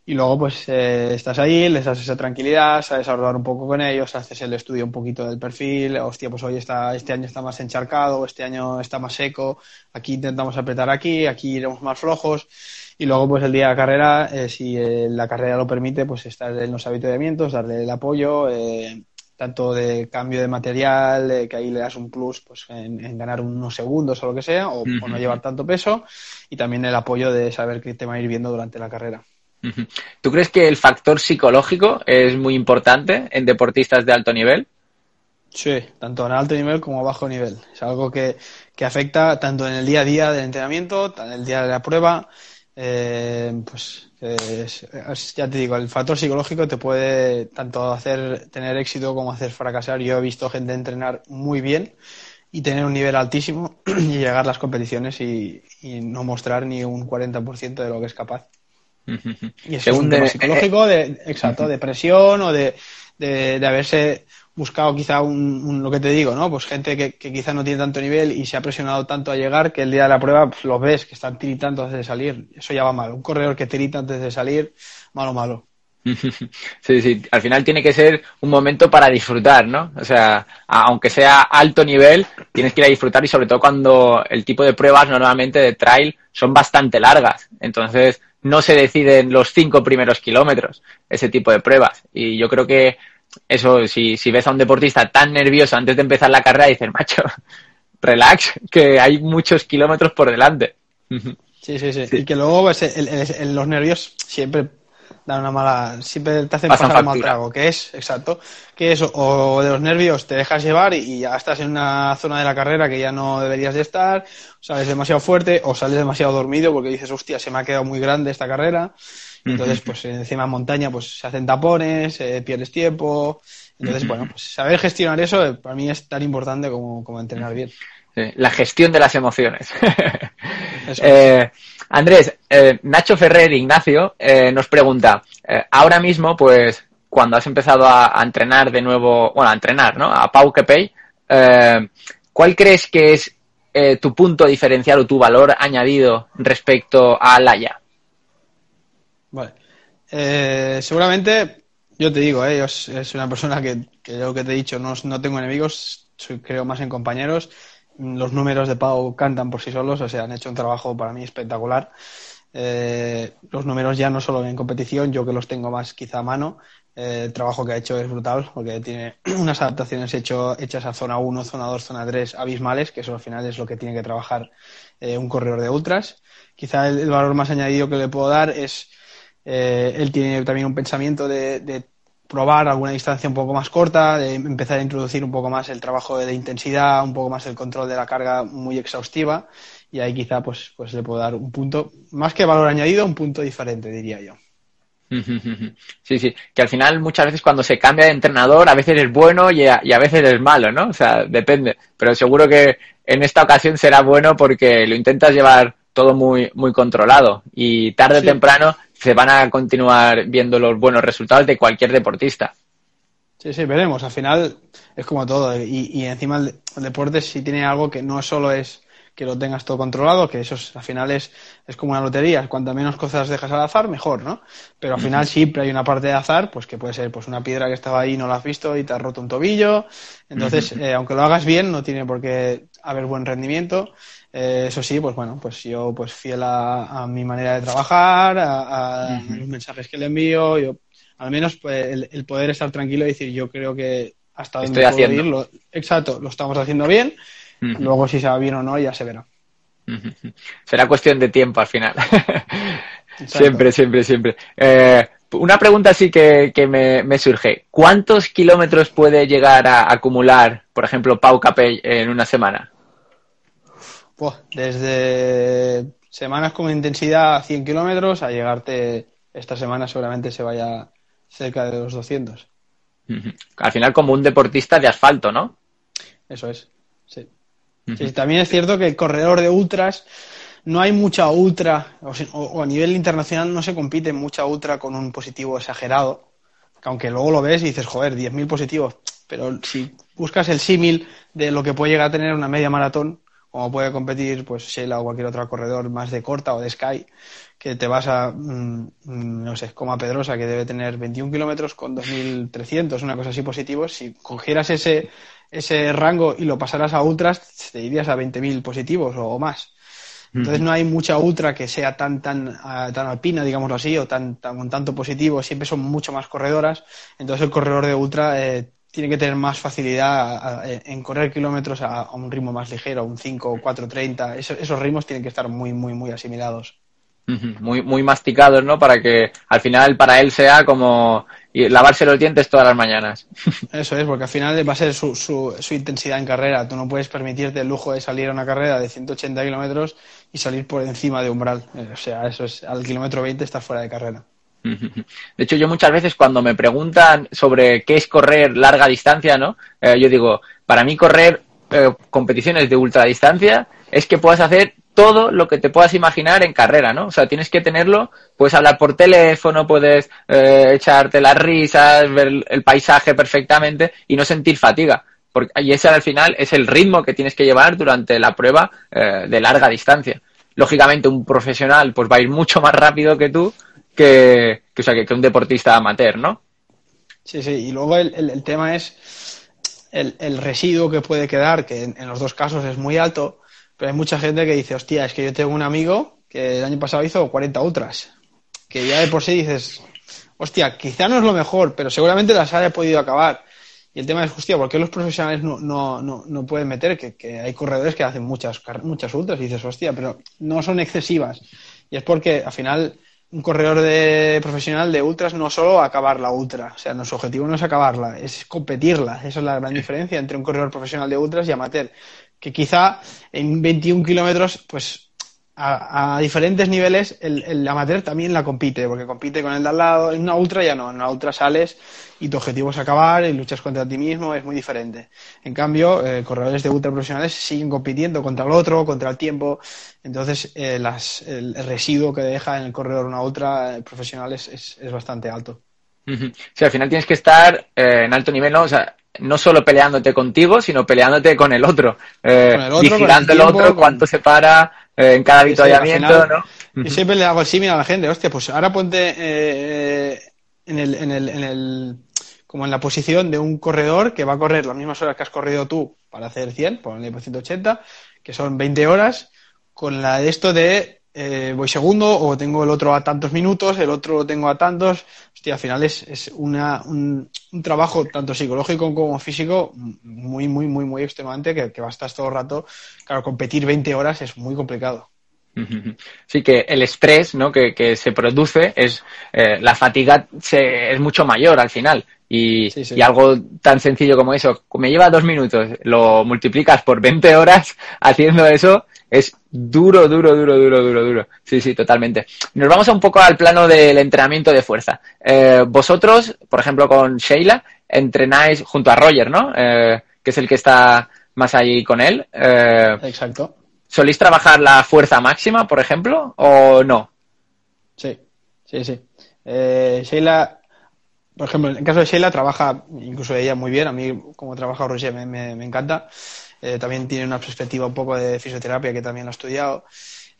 Y luego, pues, eh, estás ahí, les das esa tranquilidad, sabes hablar un poco con ellos, haces el estudio un poquito del perfil, hostia, pues hoy está, este año está más encharcado, este año está más seco, aquí intentamos apretar aquí, aquí iremos más flojos. Y luego, pues, el día de carrera, eh, si eh, la carrera lo permite, pues estar en los habituamientos, darle el apoyo, tanto de cambio de material, que ahí le das un plus pues, en, ganar unos segundos o lo que sea, o, o no llevar tanto peso, y también el apoyo de saber qué te va a ir viendo durante la carrera. ¿Tú crees que el factor psicológico es muy importante en deportistas de alto nivel? Sí, tanto en alto nivel como a bajo nivel. Es algo que, afecta tanto en el día a día del entrenamiento, en el día de la prueba. Eh, pues ya te digo, el factor psicológico te puede tanto hacer tener éxito como hacer fracasar. Yo he visto gente entrenar muy bien y tener un nivel altísimo y llegar a las competiciones y, y no mostrar ni un 40% de lo que es capaz. Y es un tema psicológico, de, exacto, de presión o de, de, haberse buscado quizá un, lo que te digo, ¿no? Pues gente que, que, quizá no tiene tanto nivel y se ha presionado tanto a llegar que el día de la prueba pues, los ves que están tiritando antes de salir. Eso ya va mal. Un corredor que tirita antes de salir, malo, malo. Sí, sí, al final tiene que ser un momento para disfrutar, ¿no? O sea, aunque sea alto nivel, tienes que ir a disfrutar y sobre todo cuando el tipo de pruebas normalmente de trail son bastante largas. Entonces, no se deciden los cinco primeros kilómetros, ese tipo de pruebas. Y yo creo que eso, si, si ves a un deportista tan nervioso antes de empezar la carrera, dices, macho, relax, que hay muchos kilómetros por delante. Sí, sí, sí. Y que luego pues, los nervios siempre da una mala, siempre te hacen pasar un mal trago, que es, exacto, que es o de los nervios te dejas llevar y ya estás en una zona de la carrera que ya no deberías de estar, o sales demasiado fuerte o sales demasiado dormido porque dices, hostia, se me ha quedado muy grande esta carrera, entonces pues encima en montaña pues se hacen tapones, eh, pierdes tiempo, entonces bueno, pues saber gestionar eso eh, para mí es tan importante como, como entrenar bien. la gestión de las emociones. eh, Andrés, eh, Nacho Ferrer, Ignacio, eh, nos pregunta, eh, ahora mismo, pues, cuando has empezado a, entrenar de nuevo, bueno, a entrenar, ¿no? A Pau Kepey, ¿cuál crees que es tu punto diferencial o tu valor añadido respecto a Laia? Vale. seguramente, yo te digo, eh, es, una persona que, que yo que te he dicho, no, no tengo enemigos, creo más en compañeros los números de Pau cantan por sí solos, o sea, han hecho un trabajo para mí espectacular. Eh, los números ya no solo en competición, yo que los tengo más quizá a mano, eh, el trabajo que ha hecho es brutal porque tiene unas adaptaciones hecho, hechas a zona 1, zona 2, zona 3 abismales, que eso al final es lo que tiene que trabajar eh, un corredor de ultras. Quizá el, valor más añadido que le puedo dar es, él tiene también un pensamiento de probar alguna distancia un poco más corta, de empezar a introducir un poco más el trabajo de intensidad, un poco más el control de la carga muy exhaustiva y ahí quizá pues, pues le puedo dar un punto, más que valor añadido, un punto diferente, diría yo. Sí, sí, que al final muchas veces cuando se cambia de entrenador a veces es bueno y a, y a veces es malo, ¿no? O sea, depende, pero seguro que en esta ocasión será bueno porque lo intentas llevar todo muy, muy controlado y tarde o temprano se van a continuar viendo los buenos resultados de cualquier deportista. Sí, sí, veremos. Al final es como todo. Y, y encima el, deporte sí tiene algo que no solo es que lo tengas todo controlado, que eso al final es, es como una lotería. Cuanto menos cosas dejas al azar, mejor, ¿no? Pero al final siempre hay una parte de azar, pues que puede ser pues una piedra que estaba ahí y no la has visto y te has roto un tobillo. Entonces, eh, aunque lo hagas bien, no tiene por qué haber buen rendimiento. Eh, eso sí, pues bueno, pues yo pues fiel a, mi manera de trabajar, a, los mensajes que le envío, yo al menos pues, el, poder estar tranquilo y decir, yo creo que hasta donde Estoy haciendo. exacto, lo estamos haciendo bien. Luego si se va bien o no ya se verá. Será cuestión de tiempo al final. siempre, siempre, siempre. Eh, una pregunta sí que, me, surge. ¿Cuántos kilómetros puede llegar a acumular, por ejemplo, Pau Capell en una semana? Pues desde semanas con intensidad a 100 kilómetros a llegarte esta semana seguramente se vaya cerca de los 200. Al final como un deportista de asfalto, ¿no? Eso es, sí. También es cierto que el corredor de ultras, no hay mucha ultra, o, a nivel internacional no se compite mucha ultra con un positivo exagerado, que aunque luego lo ves y dices, joder, 10.000 positivos, pero si buscas el símil de lo que puede llegar a tener una media maratón, como puede competir pues Sheila o cualquier otro corredor más de corta o de Sky, que te vas a, mm, mm, no sé, como a Pedrosa, que debe tener 21 kilómetros con 2.300, una cosa así positivo, si cogieras ese, ese rango y lo pasaras a ultras, te irías a 20.000 positivos o, más. Entonces no hay mucha ultra que sea tan tan ah, tan alpina, digámoslo así, o tan, tan con tanto positivo. Siempre son mucho más corredoras. Entonces el corredor de ultra eh, tiene que tener más facilidad en correr kilómetros a, un ritmo más ligero, un 5, 4, 30. esos ritmos tienen que estar muy, muy, muy asimilados. Muy, muy masticados, ¿no? Para que al final para él sea como lavarse los dientes todas las mañanas. Eso es, porque al final va a ser su, su, su intensidad en carrera. Tú no puedes permitirte el lujo de salir a una carrera de 180 kilómetros y salir por encima de umbral. O sea, eso es, al kilómetro 20 estás fuera de carrera. De hecho, yo muchas veces cuando me preguntan sobre qué es correr larga distancia, ¿no? Eh, yo digo, para mí correr eh, competiciones de ultradistancia es que puedas hacer todo lo que te puedas imaginar en carrera, ¿no? O sea, tienes que tenerlo, puedes hablar por teléfono, puedes eh, echarte las risas, ver el paisaje perfectamente y no sentir fatiga. Porque, y ese al final es el ritmo que tienes que llevar durante la prueba de larga distancia. Lógicamente, un profesional pues va a ir mucho más rápido que tú, que, o sea, que, un deportista amateur, ¿no? Sí, sí, y luego el, el, tema es el, el, residuo que puede quedar, que en, los dos casos es muy alto, pero hay mucha gente que dice, hostia, es que yo tengo un amigo que el año pasado hizo 40 ultras, que ya de por sí dices, hostia, quizá no es lo mejor, pero seguramente las haya podido acabar. Y el tema es, hostia, ¿por qué los profesionales no, no, no, no pueden meter? Que, que, hay corredores que hacen muchas, muchas ultras y dices, hostia, pero no son excesivas. Y es porque al final un corredor de profesional de ultras no solo acabar la ultra, o sea, nuestro objetivo no es acabarla, es competirla. Esa es la gran diferencia entre un corredor profesional de ultras y amateur, que quizá en 21 kilómetros, pues a, diferentes niveles el, el, amateur también la compite, porque compite con el de al lado. En una ultra ya no, en una ultra sales y tu objetivo es acabar y luchas contra ti mismo, es muy diferente. En cambio, eh, corredores de ultra profesionales siguen compitiendo contra el otro, contra el tiempo. Entonces, eh, las, el, residuo que deja en el corredor una ultra eh, profesional es, es, bastante alto. Sí, al final tienes que estar en alto nivel, ¿no? O sea, no solo peleándote contigo, sino peleándote con el otro. vigilando el, otro, cuánto se para en cada avituallamiento, ¿no? Y siempre le hago el símil a la gente, hostia, pues ahora ponte en el, en el, en el como en la posición de un corredor que va a correr las mismas horas que has corrido tú para hacer 100, por 180, que son 20 horas, con la de esto de eh, voy segundo o tengo el otro a tantos minutos, el otro lo tengo a tantos. Hostia, al final es, es una, un, un, trabajo tanto psicológico como físico muy, muy, muy, muy extremadamente que, que estar todo el rato. Claro, competir 20 horas es muy complicado. Sí, que el estrés ¿no? que, que se produce es eh, la fatiga se, es mucho mayor al final. Y, y, algo tan sencillo como eso, me lleva dos minutos, lo multiplicas por 20 horas haciendo eso, es duro, duro, duro, duro, duro, duro. Sí, sí, totalmente. Nos vamos un poco al plano del entrenamiento de fuerza. Eh, vosotros, por ejemplo, con Sheila, entrenáis junto a Roger, ¿no? Eh, que es el que está más ahí con él. Eh, Exacto ¿Soléis trabajar la fuerza máxima, por ejemplo, o no? Sí, sí, sí. Eh, Sheila, por ejemplo, en el caso de Sheila, trabaja incluso ella muy bien. A mí, como trabaja Roger, me, me, encanta. Eh, también tiene una perspectiva un poco de fisioterapia que también ha estudiado.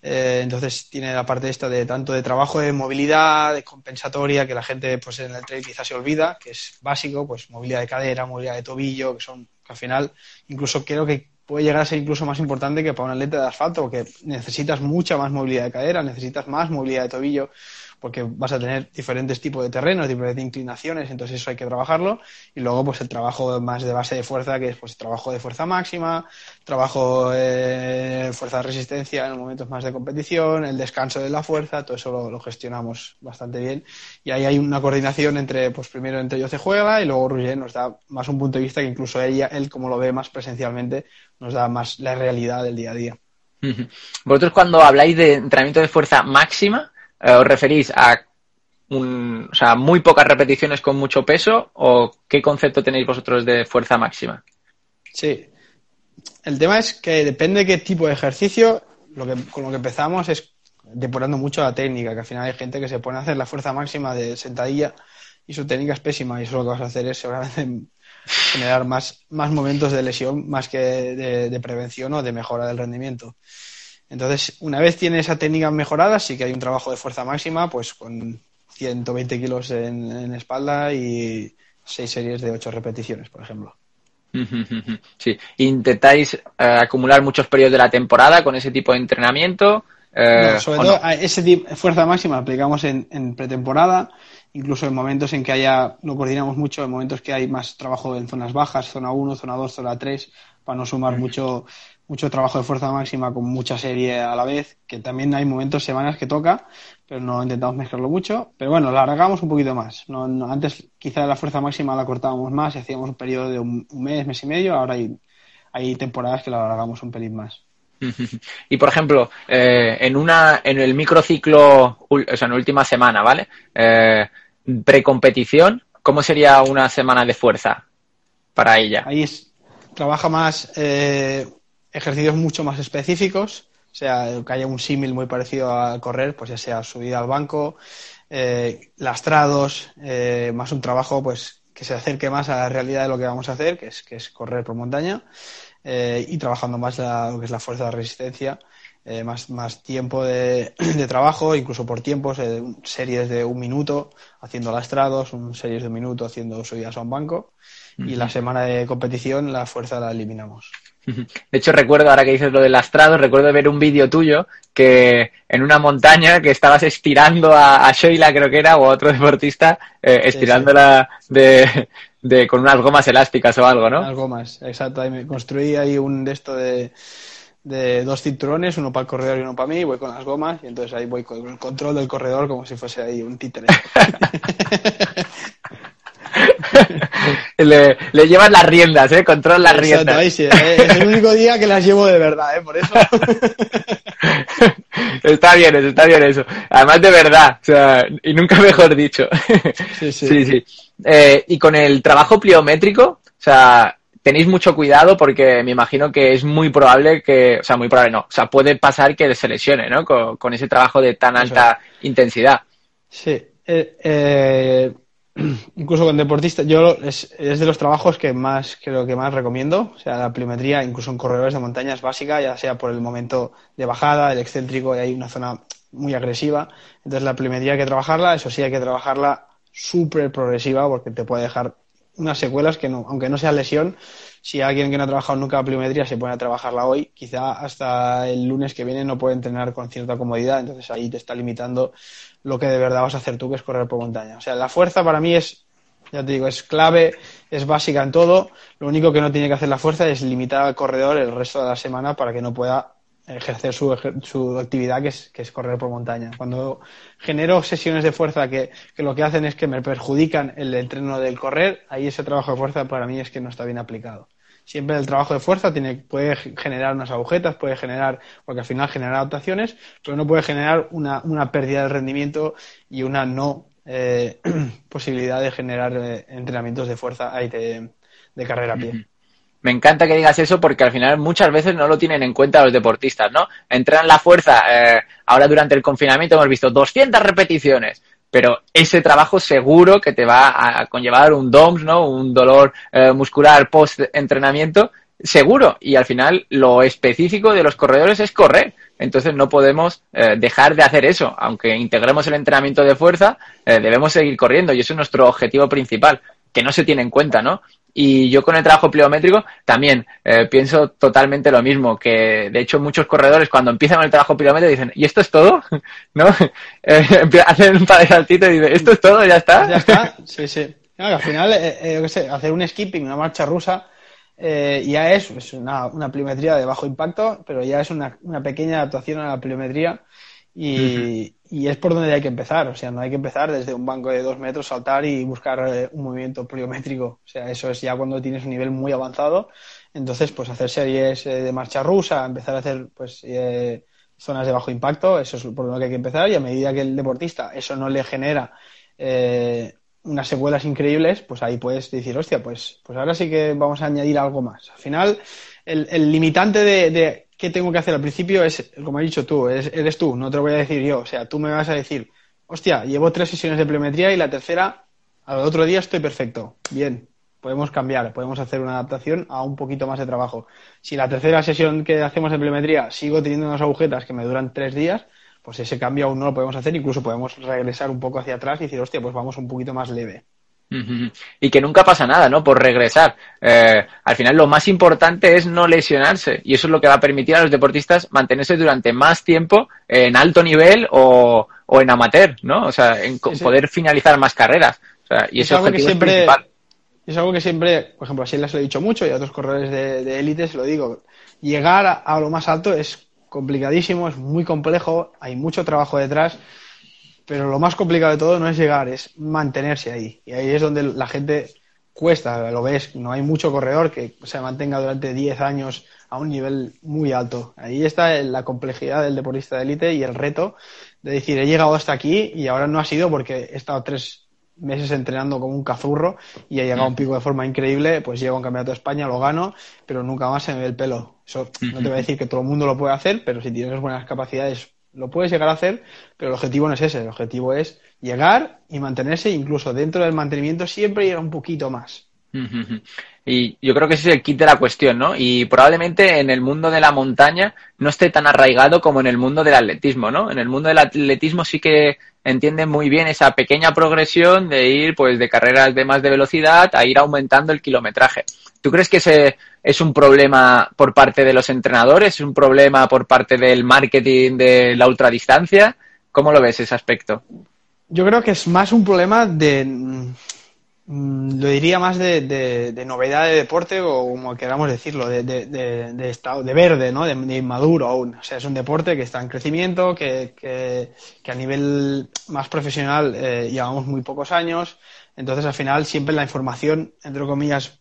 Eh, entonces tiene la parte esta de tanto de trabajo de movilidad, de compensatoria, que la gente pues en el trail quizás se olvida, que es básico, pues movilidad de cadera, movilidad de tobillo, que son que al final incluso creo que puede llegar a ser incluso más importante que para un atleta de asfalto, porque necesitas mucha más movilidad de cadera, necesitas más movilidad de tobillo, porque vas a tener diferentes tipos de terrenos, diferentes inclinaciones, entonces eso hay que trabajarlo. Y luego, pues el trabajo más de base de fuerza, que es pues trabajo de fuerza máxima, trabajo de fuerza de resistencia en momentos más de competición, el descanso de la fuerza, todo eso lo, gestionamos bastante bien. Y ahí hay una coordinación entre, pues primero entre yo se juega y luego Roger nos da más un punto de vista que incluso ella, él como lo ve más presencialmente, nos da más la realidad del día a día. Vosotros cuando habláis de entrenamiento de fuerza máxima, eh, ¿Os referís a un, o sea, muy pocas repeticiones con mucho peso o qué concepto tenéis vosotros de fuerza máxima? Sí. El tema es que depende de qué tipo de ejercicio, lo que, con lo que empezamos es depurando mucho la técnica, que al final hay gente que se pone a hacer la fuerza máxima de sentadilla y su técnica es pésima y eso lo que vas a hacer es seguramente generar más, más momentos de lesión más que de prevención o de mejora del rendimiento. Entonces, una vez tiene esa técnica mejorada, sí que hay un trabajo de fuerza máxima, pues con 120 kilos en, espalda y seis series de ocho repeticiones, por ejemplo. Sí, intentáis eh, acumular muchos periodos de la temporada con ese tipo de entrenamiento. Eh, sobre todo, ese tipo de fuerza máxima aplicamos en, en, pretemporada, incluso en momentos en que haya, lo coordinamos mucho, en momentos que hay más trabajo en zonas bajas, zona 1, zona 2, zona 3, para no sumar mucho mucho trabajo de fuerza máxima con mucha serie a la vez, que también hay momentos, semanas que toca, pero no intentamos mezclarlo mucho. Pero bueno, la alargamos un poquito más. No, antes quizá la fuerza máxima la cortábamos más y hacíamos un periodo de un, mes, mes y medio, ahora hay, hay temporadas que la alargamos un pelín más. Y por ejemplo, eh, en una, en el microciclo, o sea, en la última semana, ¿vale? Eh, precompetición, ¿cómo sería una semana de fuerza para ella? Ahí es, trabaja más eh, ejercicios mucho más específicos, o sea, que haya un símil muy parecido a correr, pues ya sea subida al banco, eh, lastrados, eh, más un trabajo pues que se acerque más a la realidad de lo que vamos a hacer, que es, que es correr por montaña, eh, y trabajando más lo que es la fuerza de resistencia, más, más tiempo de, de, trabajo, incluso por tiempos, series de un minuto haciendo lastrados, un series de un minuto haciendo subidas a un banco, y la semana de competición la fuerza la eliminamos. De hecho, recuerdo, ahora que dices lo del lastrado, recuerdo ver un vídeo tuyo que en una montaña que estabas estirando a, Sheila, creo que era, o a otro deportista, eh, estirándola De, con unas gomas elásticas o algo, ¿no? Unas gomas, exacto. Ahí me construí ahí un de esto de, de dos cinturones, uno para el corredor y uno para mí, voy con las gomas y entonces ahí voy con el control del corredor como si fuese ahí un títere. le, le llevas las riendas, ¿eh? Control las riendas. Ahí sí, ¿eh? es el único día que las llevo de verdad, ¿eh? Por eso. está bien eso, está bien eso. Además de verdad, o sea, y nunca mejor dicho. sí, sí. sí, eh, y con el trabajo pliométrico, o sea, tenéis mucho cuidado porque me imagino que es muy probable que, o sea, muy probable no, o sea, puede pasar que se lesione, ¿no? Con, ese trabajo de tan alta intensidad. Sí. Eh, eh incluso con deportistas, yo es, de los trabajos que más creo que más recomiendo. O sea, la pliometría, incluso en corredores de montaña es básica, ya sea por el momento de bajada, el excéntrico, y hay una zona muy agresiva. Entonces la pliometría hay que trabajarla, eso sí hay que trabajarla súper progresiva porque te puede dejar unas secuelas que no, aunque no sea lesión, si alguien que no ha trabajado nunca pliometría se pone a trabajarla hoy, quizá hasta el lunes que viene no puede entrenar con cierta comodidad, entonces ahí te está limitando lo que de verdad vas a hacer tú, que es correr por montaña. O sea, la fuerza para mí es, ya te digo, es clave, es básica en todo. Lo único que no tiene que hacer la fuerza es limitar al corredor el resto de la semana para que no pueda ejercer su, su actividad, que es, que es correr por montaña. Cuando genero sesiones de fuerza que, que lo que hacen es que me perjudican el entreno del correr, ahí ese trabajo de fuerza para mí es que no está bien aplicado siempre el trabajo de fuerza tiene, puede generar unas agujetas, puede generar, porque al final genera adaptaciones, pero no puede generar una, una pérdida de rendimiento y una no eh, posibilidad de generar eh, entrenamientos de fuerza de, de carrera a pie. Me encanta que digas eso porque al final muchas veces no lo tienen en cuenta los deportistas, ¿no? Entrenan la fuerza, eh, ahora durante el confinamiento hemos visto 200 repeticiones, pero ese trabajo seguro que te va a conllevar un DOMS, ¿no? Un dolor eh, muscular post-entrenamiento, seguro. Y al final lo específico de los corredores es correr. Entonces no podemos eh, dejar de hacer eso. Aunque integremos el entrenamiento de fuerza, eh, debemos seguir corriendo y eso es nuestro objetivo principal, que no se tiene en cuenta, ¿no? Y yo con el trabajo pliométrico también eh, pienso totalmente lo mismo, que de hecho muchos corredores cuando empiezan el trabajo pliométrico dicen, ¿y esto es todo? ¿No? hacen un par de saltitos y dicen, ¿esto es todo? ¿Ya está? Ya está, sí, sí. al final, hacer un skipping, una marcha rusa, eh, ya es, es una, una, pliometría de bajo impacto, pero ya es una, una pequeña adaptación a la pliometría y, y, es por donde hay que empezar. O sea, no hay que empezar desde un banco de dos metros, saltar y buscar eh, un movimiento pliométrico. O sea, eso es ya cuando tienes un nivel muy avanzado. Entonces, pues hacer series eh, de marcha rusa, empezar a hacer pues zonas de bajo impacto, eso es por lo que hay que empezar. Y a medida que el deportista eso no le genera unas secuelas increíbles, pues ahí puedes decir, hostia, pues, pues ahora sí que vamos a añadir algo más. Al final, el, limitante de, qué tengo que hacer al principio es, como has dicho tú, eres tú, no te lo voy a decir yo. O sea, tú me vas a decir, hostia, llevo tres sesiones de pliometría y la tercera, al otro día estoy perfecto. Bien, podemos cambiar, podemos hacer una adaptación a un poquito más de trabajo. Si la tercera sesión que hacemos en pliometría sigo teniendo unas agujetas que me duran tres días, pues ese cambio aún no lo podemos hacer, incluso podemos regresar un poco hacia atrás y decir, hostia, pues vamos un poquito más leve. Y que nunca pasa nada, ¿no? Por regresar. Eh, al final lo más importante es no lesionarse y eso es lo que va a permitir a los deportistas mantenerse durante más tiempo en alto nivel o, en amateur, ¿no? O sea, en poder finalizar más carreras. O sea, y es objetivo siempre, principal. Es algo que siempre, por ejemplo, así les lo he dicho mucho y a otros corredores de élite se lo digo. Llegar a lo más alto es complicadísimo, es muy complejo, hay mucho trabajo detrás, pero lo más complicado de todo no es llegar, es mantenerse ahí. Y ahí es donde la gente cuesta, lo ves, no hay mucho corredor que se mantenga durante 10 años a un nivel muy alto. Ahí está la complejidad del deportista de élite y el reto de decir, he llegado hasta aquí y ahora no ha sido porque he estado tres meses entrenando como un cazurro y he llegado a un pico de forma increíble, pues llego a un campeonato de España, lo gano, pero nunca más se me ve el pelo. Eso no te voy a decir que todo el mundo lo puede hacer, pero si tienes buenas capacidades lo puedes llegar a hacer, pero el objetivo no es ese, el objetivo es llegar y mantenerse, incluso dentro del mantenimiento siempre ir un poquito más. Y yo creo que ese es el kit de la cuestión, ¿no? Y probablemente en el mundo de la montaña no esté tan arraigado como en el mundo del atletismo, ¿no? En el mundo del atletismo sí que entienden muy bien esa pequeña progresión de ir pues de carreras de más de velocidad a ir aumentando el kilometraje. ¿Tú crees que ese es un problema por parte de los entrenadores? ¿Es un problema por parte del marketing de la ultradistancia? ¿Cómo lo ves ese aspecto? Yo creo que es más un problema de, mm, lo diría más de, de, novedad de deporte o como queramos decirlo, de, de, estado de verde, ¿no? De, inmaduro aún. O sea, es un deporte que está en crecimiento, que, que, que a nivel más profesional eh, llevamos muy pocos años. Entonces, al final, siempre la información, entre comillas,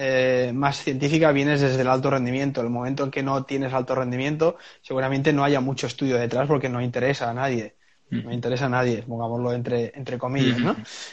eh, más científica vienes desde el alto rendimiento. El momento en que no tienes alto rendimiento, seguramente no haya mucho estudio detrás porque no interesa a nadie. No interesa a nadie, pongámoslo entre, entre comillas, ¿no?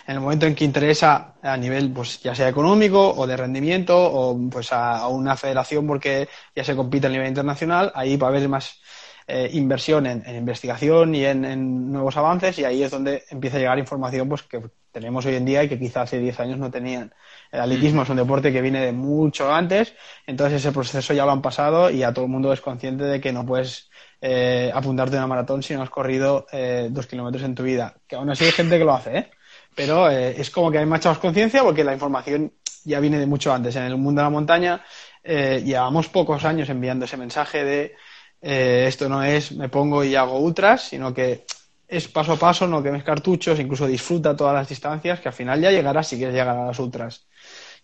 En el momento en que interesa a nivel, pues, ya sea económico o de rendimiento o, pues, a, una federación porque ya se compite a nivel internacional, ahí va a haber más eh, inversión en, investigación y en, nuevos avances y ahí es donde empieza a llegar información, pues, que tenemos hoy en día y que quizá hace 10 años no tenían. El atletismo es un deporte que viene de mucho antes, entonces ese proceso ya lo han pasado y a todo el mundo es consciente de que no puedes eh, apuntarte a una maratón si no has corrido eh, dos kilómetros en tu vida. Que aún así hay gente que lo hace, ¿eh? Pero eh, es como que hay más conciencia porque la información ya viene de mucho antes. En el mundo de la montaña llevamos pocos años enviando ese mensaje de esto no es me pongo y hago ultras, sino que es paso a paso, no quemes cartuchos, incluso disfruta todas las distancias, que al final ya llegarás si quieres llegar a las ultras.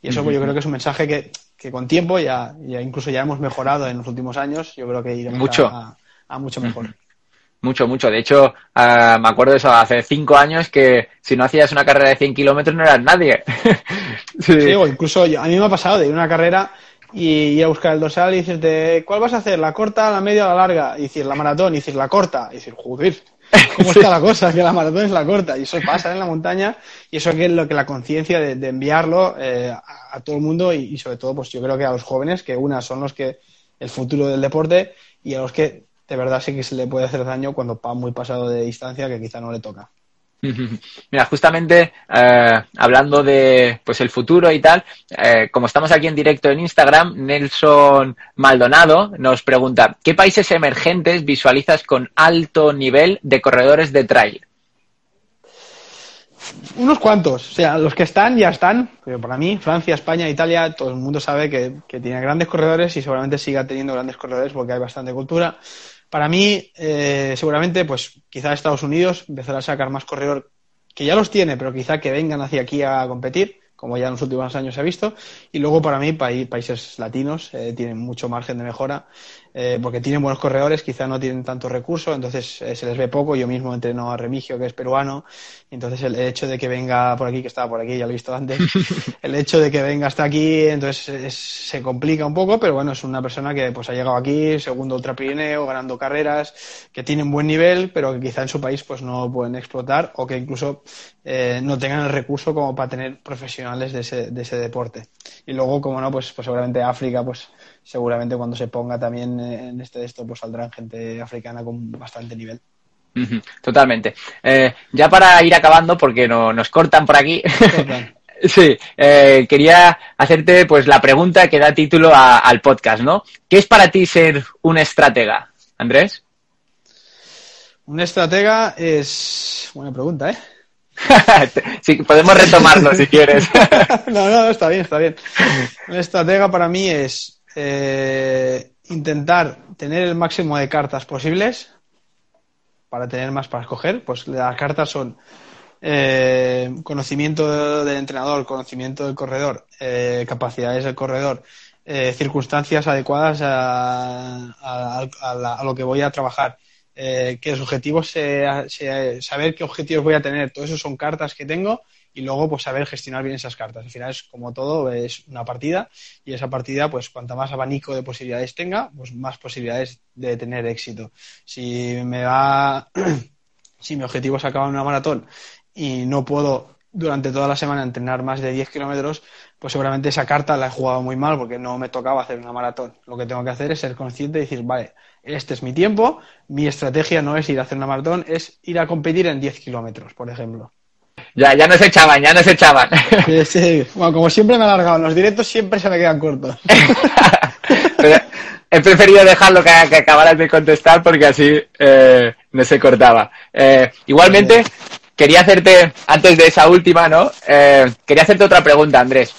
Y eso pues, yo creo que es un mensaje que, que con tiempo ya, ya, incluso ya hemos mejorado en los últimos años. Yo creo que iremos mucho. A, a mucho mejor. Mucho, mucho. De hecho, uh, me acuerdo de eso hace cinco años que si no hacías una carrera de 100 kilómetros no eras nadie. sí. sí. o incluso yo, a mí me ha pasado de ir una carrera y ir a buscar el dorsal y decirte, ¿cuál vas a hacer? ¿La corta, la media o la larga? Y decir, la maratón, y decir, la corta. Y decir, joder, ¿cómo está la cosa? Que la maratón es la corta. Y eso pasa en la montaña y eso es lo que la conciencia de, enviarlo eh, a, todo el mundo y, sobre todo, pues yo creo que a los jóvenes, que una son los que el futuro del deporte y a los que de verdad sí que se le puede hacer daño cuando va muy pasado de distancia que quizá no le toca. Mira, justamente eh, hablando de pues el futuro y tal, eh, como estamos aquí en directo en Instagram, Nelson Maldonado nos pregunta ¿qué países emergentes visualizas con alto nivel de corredores de trail? Unos cuantos, o sea, los que están ya están, pero para mí, Francia, España, Italia, todo el mundo sabe que, que tiene grandes corredores y seguramente siga teniendo grandes corredores porque hay bastante cultura. Para mí, eh, seguramente, pues quizá Estados Unidos empezará a sacar más corredor, que ya los tiene, pero quizá que vengan hacia aquí a competir, como ya en los últimos años se ha visto. Y luego, para mí, países latinos eh, tienen mucho margen de mejora eh, porque tienen buenos corredores, quizá no tienen tanto recurso, entonces eh, se les ve poco. Yo mismo entreno a Remigio, que es peruano, entonces el, hecho de que venga por aquí, que estaba por aquí, ya lo he visto antes, el hecho de que venga hasta aquí, entonces se complica un poco, pero bueno, es una persona que pues ha llegado aquí, segundo Ultra Pirineo, ganando carreras, que tienen buen nivel, pero que quizá en su país pues no pueden explotar o que incluso eh, no tengan el recurso como para tener profesionales de ese, de ese deporte. Y luego, como no, pues, pues seguramente África, pues seguramente cuando se ponga también en este de esto, pues saldrán gente africana con bastante nivel. Totalmente. Eh, ya para ir acabando, porque no, nos cortan por aquí. sí, eh, quería hacerte pues la pregunta que da título al podcast, ¿no? ¿Qué es para ti ser un estratega, Andrés? Un estratega es buena pregunta, ¿eh? sí, podemos retomarlo si quieres. no, no, está bien, está bien. Un estratega para mí es eh, intentar tener el máximo de cartas posibles para tener más para escoger. Pues las cartas son eh, conocimiento del entrenador, conocimiento del corredor, eh, capacidades del corredor, circunstancias adecuadas a, lo que voy a trabajar. que los objetivos, saber qué objetivos voy a tener, todo eso son cartas que tengo y luego pues saber gestionar bien esas cartas. Al final es como todo, es una partida y esa partida pues cuanto más abanico de posibilidades tenga, pues más posibilidades de tener éxito. Si me va, si mi objetivo es acabar una maratón y no puedo durante toda la semana entrenar más de 10 kilómetros, pues seguramente esa carta la he jugado muy mal porque no me tocaba hacer una maratón. Lo que tengo que hacer es ser consciente y decir, vale, este es mi tiempo, mi estrategia no es ir a hacer una maratón, es ir a competir en 10 kilómetros, por ejemplo. Ya, ya nos echaban, ya nos echaban. Sí, sí. Bueno, como siempre me he alargado, los directos siempre se me quedan cortos. he preferido dejarlo que, que acabaras de contestar porque así eh, no se cortaba. Eh, igualmente, quería hacerte, antes de esa última, ¿no? Eh, quería hacerte otra pregunta, Andrés,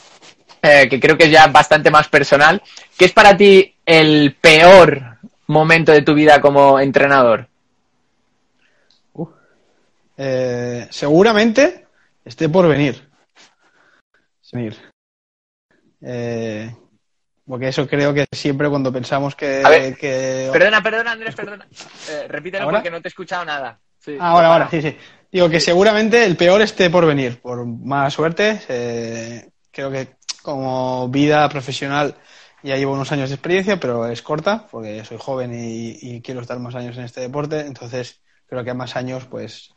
que creo que es ya bastante más personal. ¿Qué es para ti el peor momento de tu vida como entrenador? Seguramente esté por venir. Eh, porque eso creo que siempre cuando pensamos que... Perdona, perdona, Andrés, perdona. Eh, repítelo porque no te he escuchado nada. ahora, ahora, sí, sí. Digo que seguramente el peor esté por venir. Por mala suerte, creo que como vida profesional ya llevo unos años de experiencia, pero es corta porque soy joven y, y quiero estar más años en este deporte. Entonces, creo que a más años, pues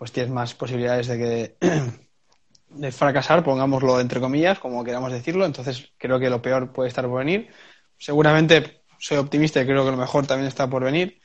pues tienes más posibilidades de que de fracasar, pongámoslo entre comillas, como queramos decirlo. Entonces creo que lo peor puede estar por venir. Seguramente soy optimista y creo que lo mejor también está por venir.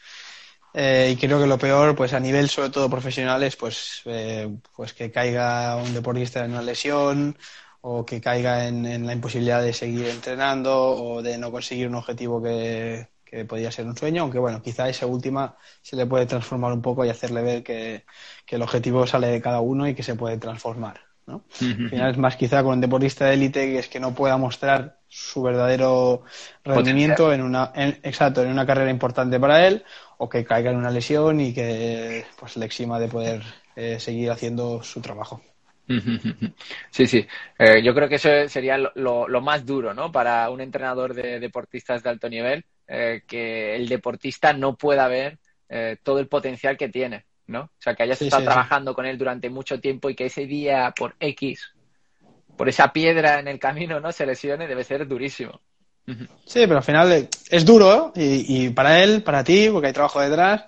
Eh, y creo que lo peor, pues a nivel sobre todo profesional, es pues, eh, pues que caiga un deportista en una lesión o que caiga en, la imposibilidad de seguir entrenando o de no conseguir un objetivo que, que podría ser un sueño, aunque bueno, quizá esa última se le puede transformar un poco y hacerle ver que, que el objetivo sale de cada uno y que se puede transformar. ¿no? Al final es más quizá con un deportista de élite que es que no pueda mostrar su verdadero rendimiento en una, exacto, en una carrera importante para él o que caiga en una lesión y que pues le exima de poder eh, seguir haciendo su trabajo. Sí, sí. Eh, yo creo que eso sería lo, lo, más duro, ¿no? Para un entrenador de deportistas de alto nivel, eh, que el deportista no pueda ver todo el potencial que tiene. ¿no? O sea, que hayas estado trabajando con él durante mucho tiempo y que ese día, por X, por esa piedra en el camino, ¿no? Se lesione, debe ser durísimo. Sí, pero al final es duro y, y, para él, para ti, porque hay trabajo detrás,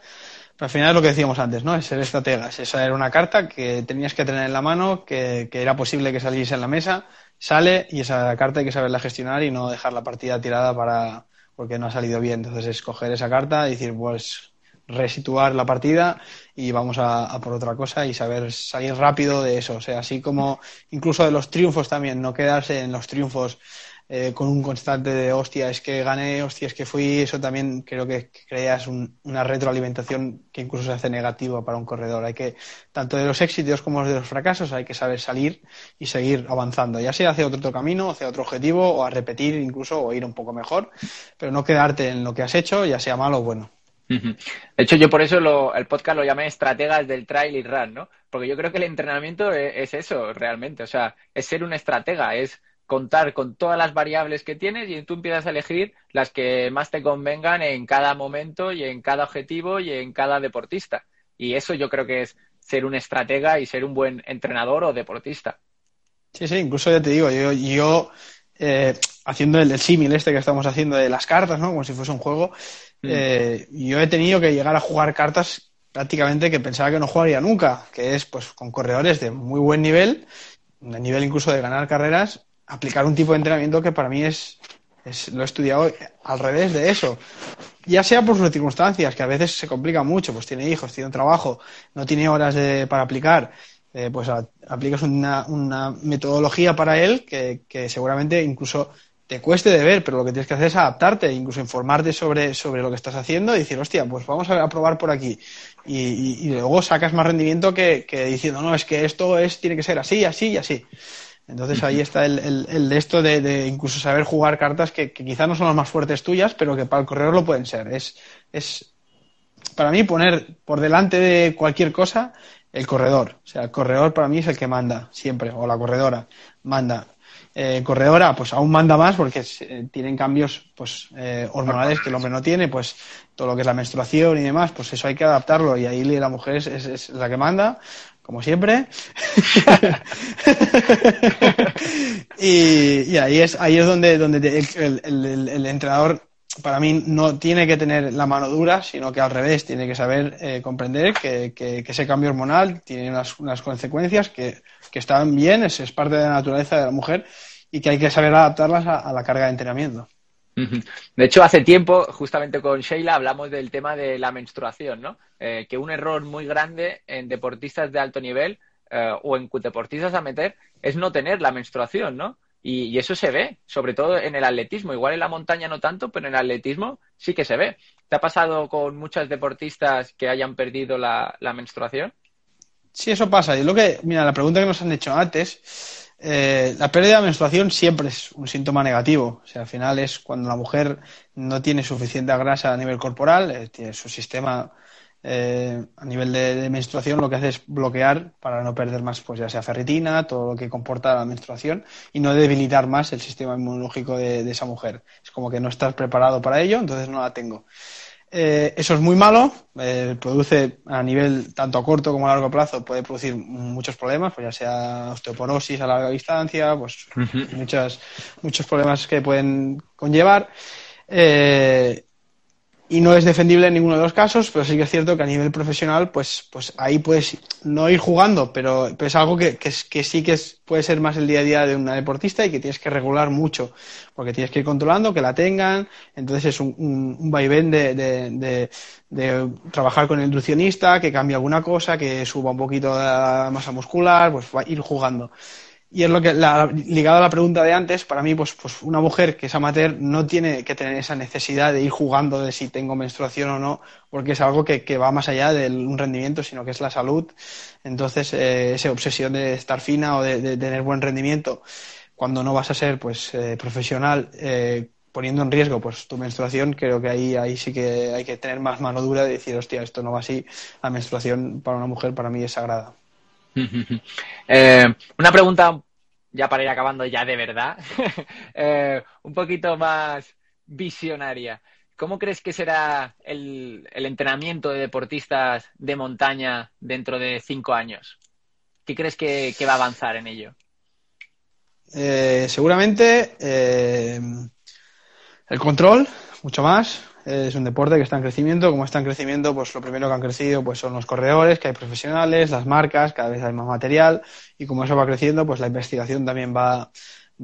pero al final es lo que decíamos antes, ¿no? Es ser estratega. Esa era una carta que tenías que tener en la mano, que, que, era posible que saliese en la mesa, sale y esa carta hay que saberla gestionar y no dejar la partida tirada para porque no ha salido bien. Entonces, escoger esa carta y decir, pues resituar la partida y vamos a, por otra cosa y saber salir rápido de eso. O sea, así como incluso de los triunfos también, no quedarse en los triunfos eh, con un constante de hostia, es que gané, hostia, es que fui, eso también creo que creas una retroalimentación que incluso se hace negativa para un corredor. Hay que, tanto de los éxitos como de los fracasos, hay que saber salir y seguir avanzando, ya sea hacia otro camino, hacia otro objetivo, o a repetir incluso, o ir un poco mejor, pero no quedarte en lo que has hecho, ya sea malo o bueno. De hecho, yo por eso lo, el podcast lo llamé Estrategas del Trail y Run, ¿no? Porque yo creo que el entrenamiento e, es, eso realmente, o sea, es ser un estratega, es contar con todas las variables que tienes y tú empiezas a elegir las que más te convengan en cada momento y en cada objetivo y en cada deportista. Y eso yo creo que es ser un estratega y ser un buen entrenador o deportista. Sí, sí, incluso ya te digo, yo, yo eh, haciendo el, símil este que estamos haciendo de las cartas, ¿no? Como si fuese un juego, mm. eh, yo he tenido que llegar a jugar cartas prácticamente que pensaba que no jugaría nunca, que es pues con corredores de muy buen nivel, a nivel incluso de ganar carreras, aplicar un tipo de entrenamiento que para mí es, lo he estudiado al revés de eso. Ya sea por sus circunstancias, que a veces se complica mucho, pues tiene hijos, tiene un trabajo, no tiene horas de, para aplicar, eh, pues aplicas una, una, metodología para él que, seguramente incluso te cueste de ver, pero lo que tienes que hacer es adaptarte, incluso informarte sobre, sobre lo que estás haciendo y decir, hostia, pues vamos a, probar por aquí. Y, y, luego sacas más rendimiento que, que, diciendo, no, es que esto es, tiene que ser así, así y así. Entonces ahí está el, el, de esto de, incluso saber jugar cartas que, que quizás no son las más fuertes tuyas, pero que para el corredor lo pueden ser. Es, es para mí poner por delante de cualquier cosa el corredor. O sea, el corredor para mí es el que manda siempre, o la corredora manda. Eh, corredora, pues aún manda más porque eh, tienen cambios pues eh, hormonales que el hombre no tiene, pues todo lo que es la menstruación y demás, pues eso hay que adaptarlo y ahí la mujer es la que manda como siempre. y, ahí es ahí es donde, donde el, entrenador para mí no tiene que tener la mano dura, sino que al revés, tiene que saber eh, comprender que, que, ese cambio hormonal tiene unas, unas consecuencias que, que, están bien, es, es, parte de la naturaleza de la mujer y que hay que saber adaptarlas a la carga de entrenamiento. De hecho, hace tiempo, justamente con Sheila, hablamos del tema de la menstruación, ¿no? Eh, que un error muy grande en deportistas de alto nivel eh, o en deportistas a meter es no tener la menstruación, ¿no? Y, eso se ve, sobre todo en el atletismo. Igual en la montaña no tanto, pero en el atletismo sí que se ve. ¿Te ha pasado con muchos deportistas que hayan perdido la, la menstruación? Sí, eso pasa. Y lo que, mira, la pregunta que nos han hecho antes eh, la pérdida de menstruación siempre es un síntoma negativo. O sea, al final es cuando la mujer no tiene suficiente grasa a nivel corporal, eh, tiene su sistema eh, a nivel de, menstruación lo que hace es bloquear para no perder más, pues ya sea ferritina, todo lo que comporta la menstruación y no debilitar más el sistema inmunológico de esa mujer. Es como que no estás preparado para ello, entonces no la tengo. Eh, eso es muy malo, eh, produce a nivel tanto a corto como a largo plazo, puede producir muchos problemas, pues ya sea osteoporosis a larga distancia, pues muchas, muchos problemas que pueden conllevar. Eh, y no es defendible en ninguno de los casos, pero sí que es cierto que a nivel profesional, pues, pues ahí puedes no ir jugando, pero, es algo que, que, que sí que puede ser más el día a día de una deportista y que tienes que regular mucho, porque tienes que ir controlando, que la tengan, entonces es un, un, vaivén de, de, de, de, trabajar con el nutricionista, que cambie alguna cosa, que suba un poquito la masa muscular, pues va a ir jugando. Y es lo que, la, ligado a la pregunta de antes, para mí, pues, pues una mujer que es amateur no tiene que tener esa necesidad de ir jugando de si tengo menstruación o no, porque es algo que, que va más allá de un rendimiento, sino que es la salud. Entonces, eh, esa obsesión de estar fina o de, tener buen rendimiento, cuando no vas a ser pues eh, profesional, eh, poniendo en riesgo pues tu menstruación, creo que ahí, ahí sí que hay que tener más mano dura de decir, hostia, esto no va así. La menstruación para una mujer para mí es sagrada. Eh, una pregunta ya para ir acabando ya de verdad, eh, un poquito más visionaria. ¿Cómo crees que será el, entrenamiento de deportistas de montaña dentro de cinco años? ¿Qué crees que, va a avanzar en ello? Eh, seguramente El control, mucho más. Es un deporte que está en crecimiento. Como está en crecimiento, pues lo primero que han crecido pues son los corredores, que hay profesionales, las marcas, cada vez hay más material. Y como eso va creciendo, pues la investigación también va,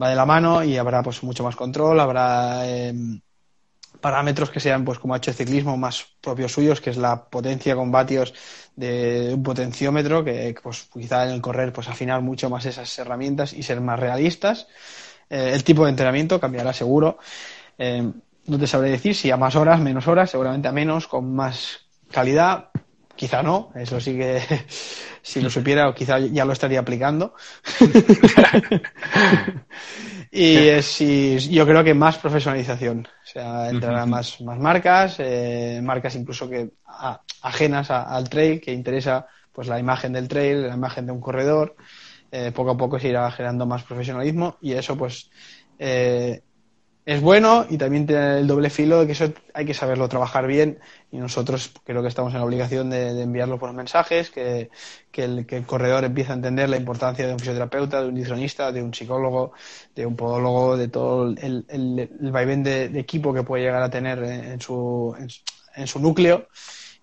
va de la mano y habrá pues mucho más control, habrá em, parámetros que sean, pues como ha hecho el ciclismo, más propios suyos, que es la potencia con vatios de un potenciómetro, que pues quizá en el correr pues afinar mucho más esas herramientas y ser más realistas. Eh, el tipo de entrenamiento cambiará seguro. Eh, no te sabré decir si a más horas, menos horas, seguramente a menos, con más calidad. Quizá no, eso sí que si lo supiera quizá ya lo estaría aplicando. y, si, yo creo que más profesionalización. O sea, entrarán más, más marcas, eh, marcas incluso que ajenas al trail, que interesa pues la imagen del trail, la imagen de un corredor. Eh, poco a poco se irá generando más profesionalismo y eso pues eh, es bueno y también tiene el doble filo de que eso hay que saberlo trabajar bien. Y nosotros creo que estamos en la obligación de, enviarlo por mensajes, que, el, corredor empiece a entender la importancia de un fisioterapeuta, de un nutricionista, de un psicólogo, de un podólogo, de todo el, el, vaivén de, equipo que puede llegar a tener en su, en, su núcleo.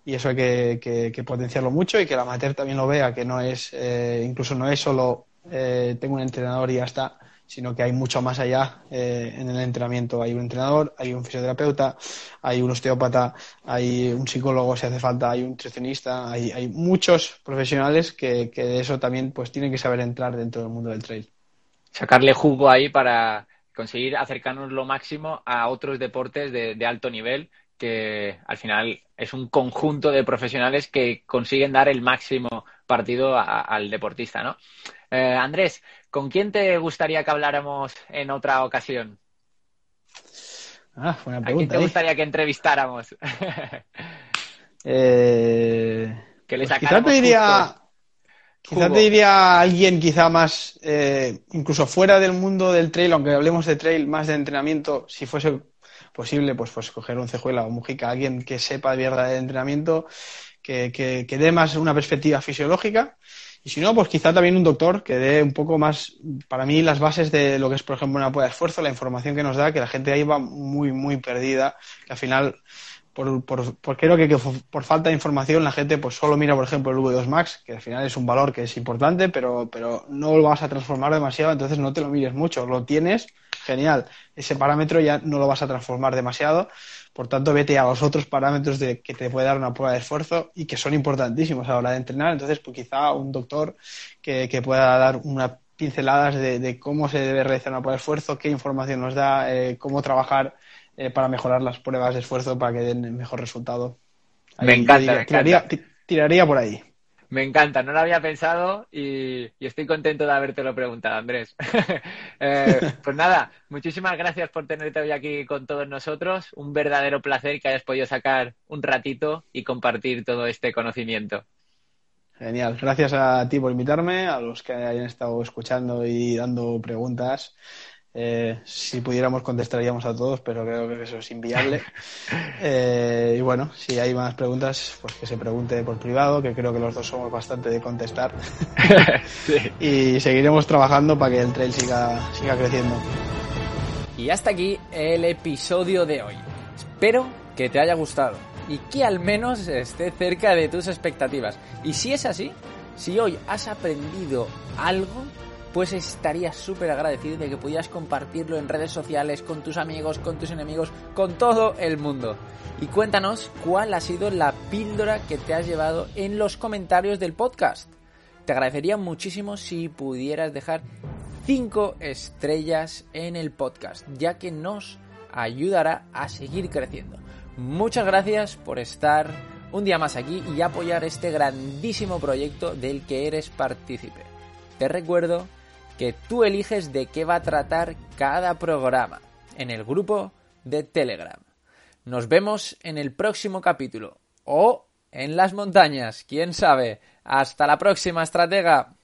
Y eso hay que, potenciarlo mucho y que la amateur también lo vea, que no es, eh, incluso no es solo eh, tengo un entrenador y ya está, sino que hay mucho más allá eh, en el entrenamiento. Hay un entrenador, hay un fisioterapeuta, hay un osteópata, hay un psicólogo si hace falta, hay un nutricionista, hay, hay muchos profesionales que, que, de eso también pues tienen que saber entrar dentro del mundo del trail. Sacarle jugo ahí para conseguir acercarnos lo máximo a otros deportes de, de alto nivel que al final es un conjunto de profesionales que consiguen dar el máximo partido al deportista, ¿no? Eh, Andrés, ¿Con quién te gustaría que habláramos en otra ocasión? Ah, buena pregunta. ¿A quién te ¿eh? gustaría que entrevistáramos? eh, que le pues quizá te diría, quizá te diría alguien quizá más, eh, incluso fuera del mundo del trail, aunque hablemos de trail, más de entrenamiento, si fuese posible, pues, pues coger un cejuela o mujica, alguien que sepa de verdad de entrenamiento, que, que, que dé más una perspectiva fisiológica y si no, pues quizá también un doctor que dé un poco más, para mí, las bases de lo que es, por ejemplo, una prueba de esfuerzo, la información que nos da, que la gente ahí va muy, muy perdida, que al final, por, por, por creo que, por falta de información, la gente pues solo mira, por ejemplo, el V2 Max, que al final es un valor que es importante, pero, pero no lo vas a transformar demasiado, entonces no te lo mires mucho. Lo tienes, genial. Ese parámetro ya no lo vas a transformar demasiado por tanto, vete a los otros parámetros de, que te puede dar una prueba de esfuerzo y que son importantísimos a la hora de entrenar. Entonces, pues quizá un doctor que, pueda dar unas pinceladas de, cómo se debe realizar una prueba de esfuerzo, qué información nos da, eh, cómo trabajar eh, para mejorar las pruebas de esfuerzo para que den mejor resultado. me encanta. tiraría por ahí. Me encanta, no lo había pensado y, estoy contento de habértelo preguntado, Andrés. Eh, pues nada, muchísimas gracias por tenerte hoy aquí con todos nosotros. Un verdadero placer que hayas podido sacar un ratito y compartir todo este conocimiento. Genial, gracias a ti por invitarme, a los que hayan estado escuchando y dando preguntas. Eh, si pudiéramos contestaríamos a todos, pero creo que eso es inviable. Eh, y bueno, si hay más preguntas, pues que se pregunte por privado, que creo que los dos somos bastante de contestar. y seguiremos trabajando para que el trail siga, siga creciendo. Y hasta aquí el episodio de hoy. Espero que te haya gustado y que al menos esté cerca de tus expectativas. Y si es así, si hoy has aprendido algo, pues estaría súper agradecido de que pudieras compartirlo en redes sociales, con tus amigos, con tus enemigos, con todo el mundo. Y cuéntanos cuál ha sido la píldora que te has llevado en los comentarios del podcast. Te agradecería muchísimo si pudieras dejar 5 estrellas en el podcast, ya que nos ayudará a seguir creciendo. Muchas gracias por estar un día más aquí y apoyar este grandísimo proyecto del que eres partícipe. Te recuerdo que tú eliges de qué va a tratar cada programa en el grupo de Telegram. Nos vemos en el próximo capítulo o en las montañas, quién sabe. Hasta la próxima, estratega.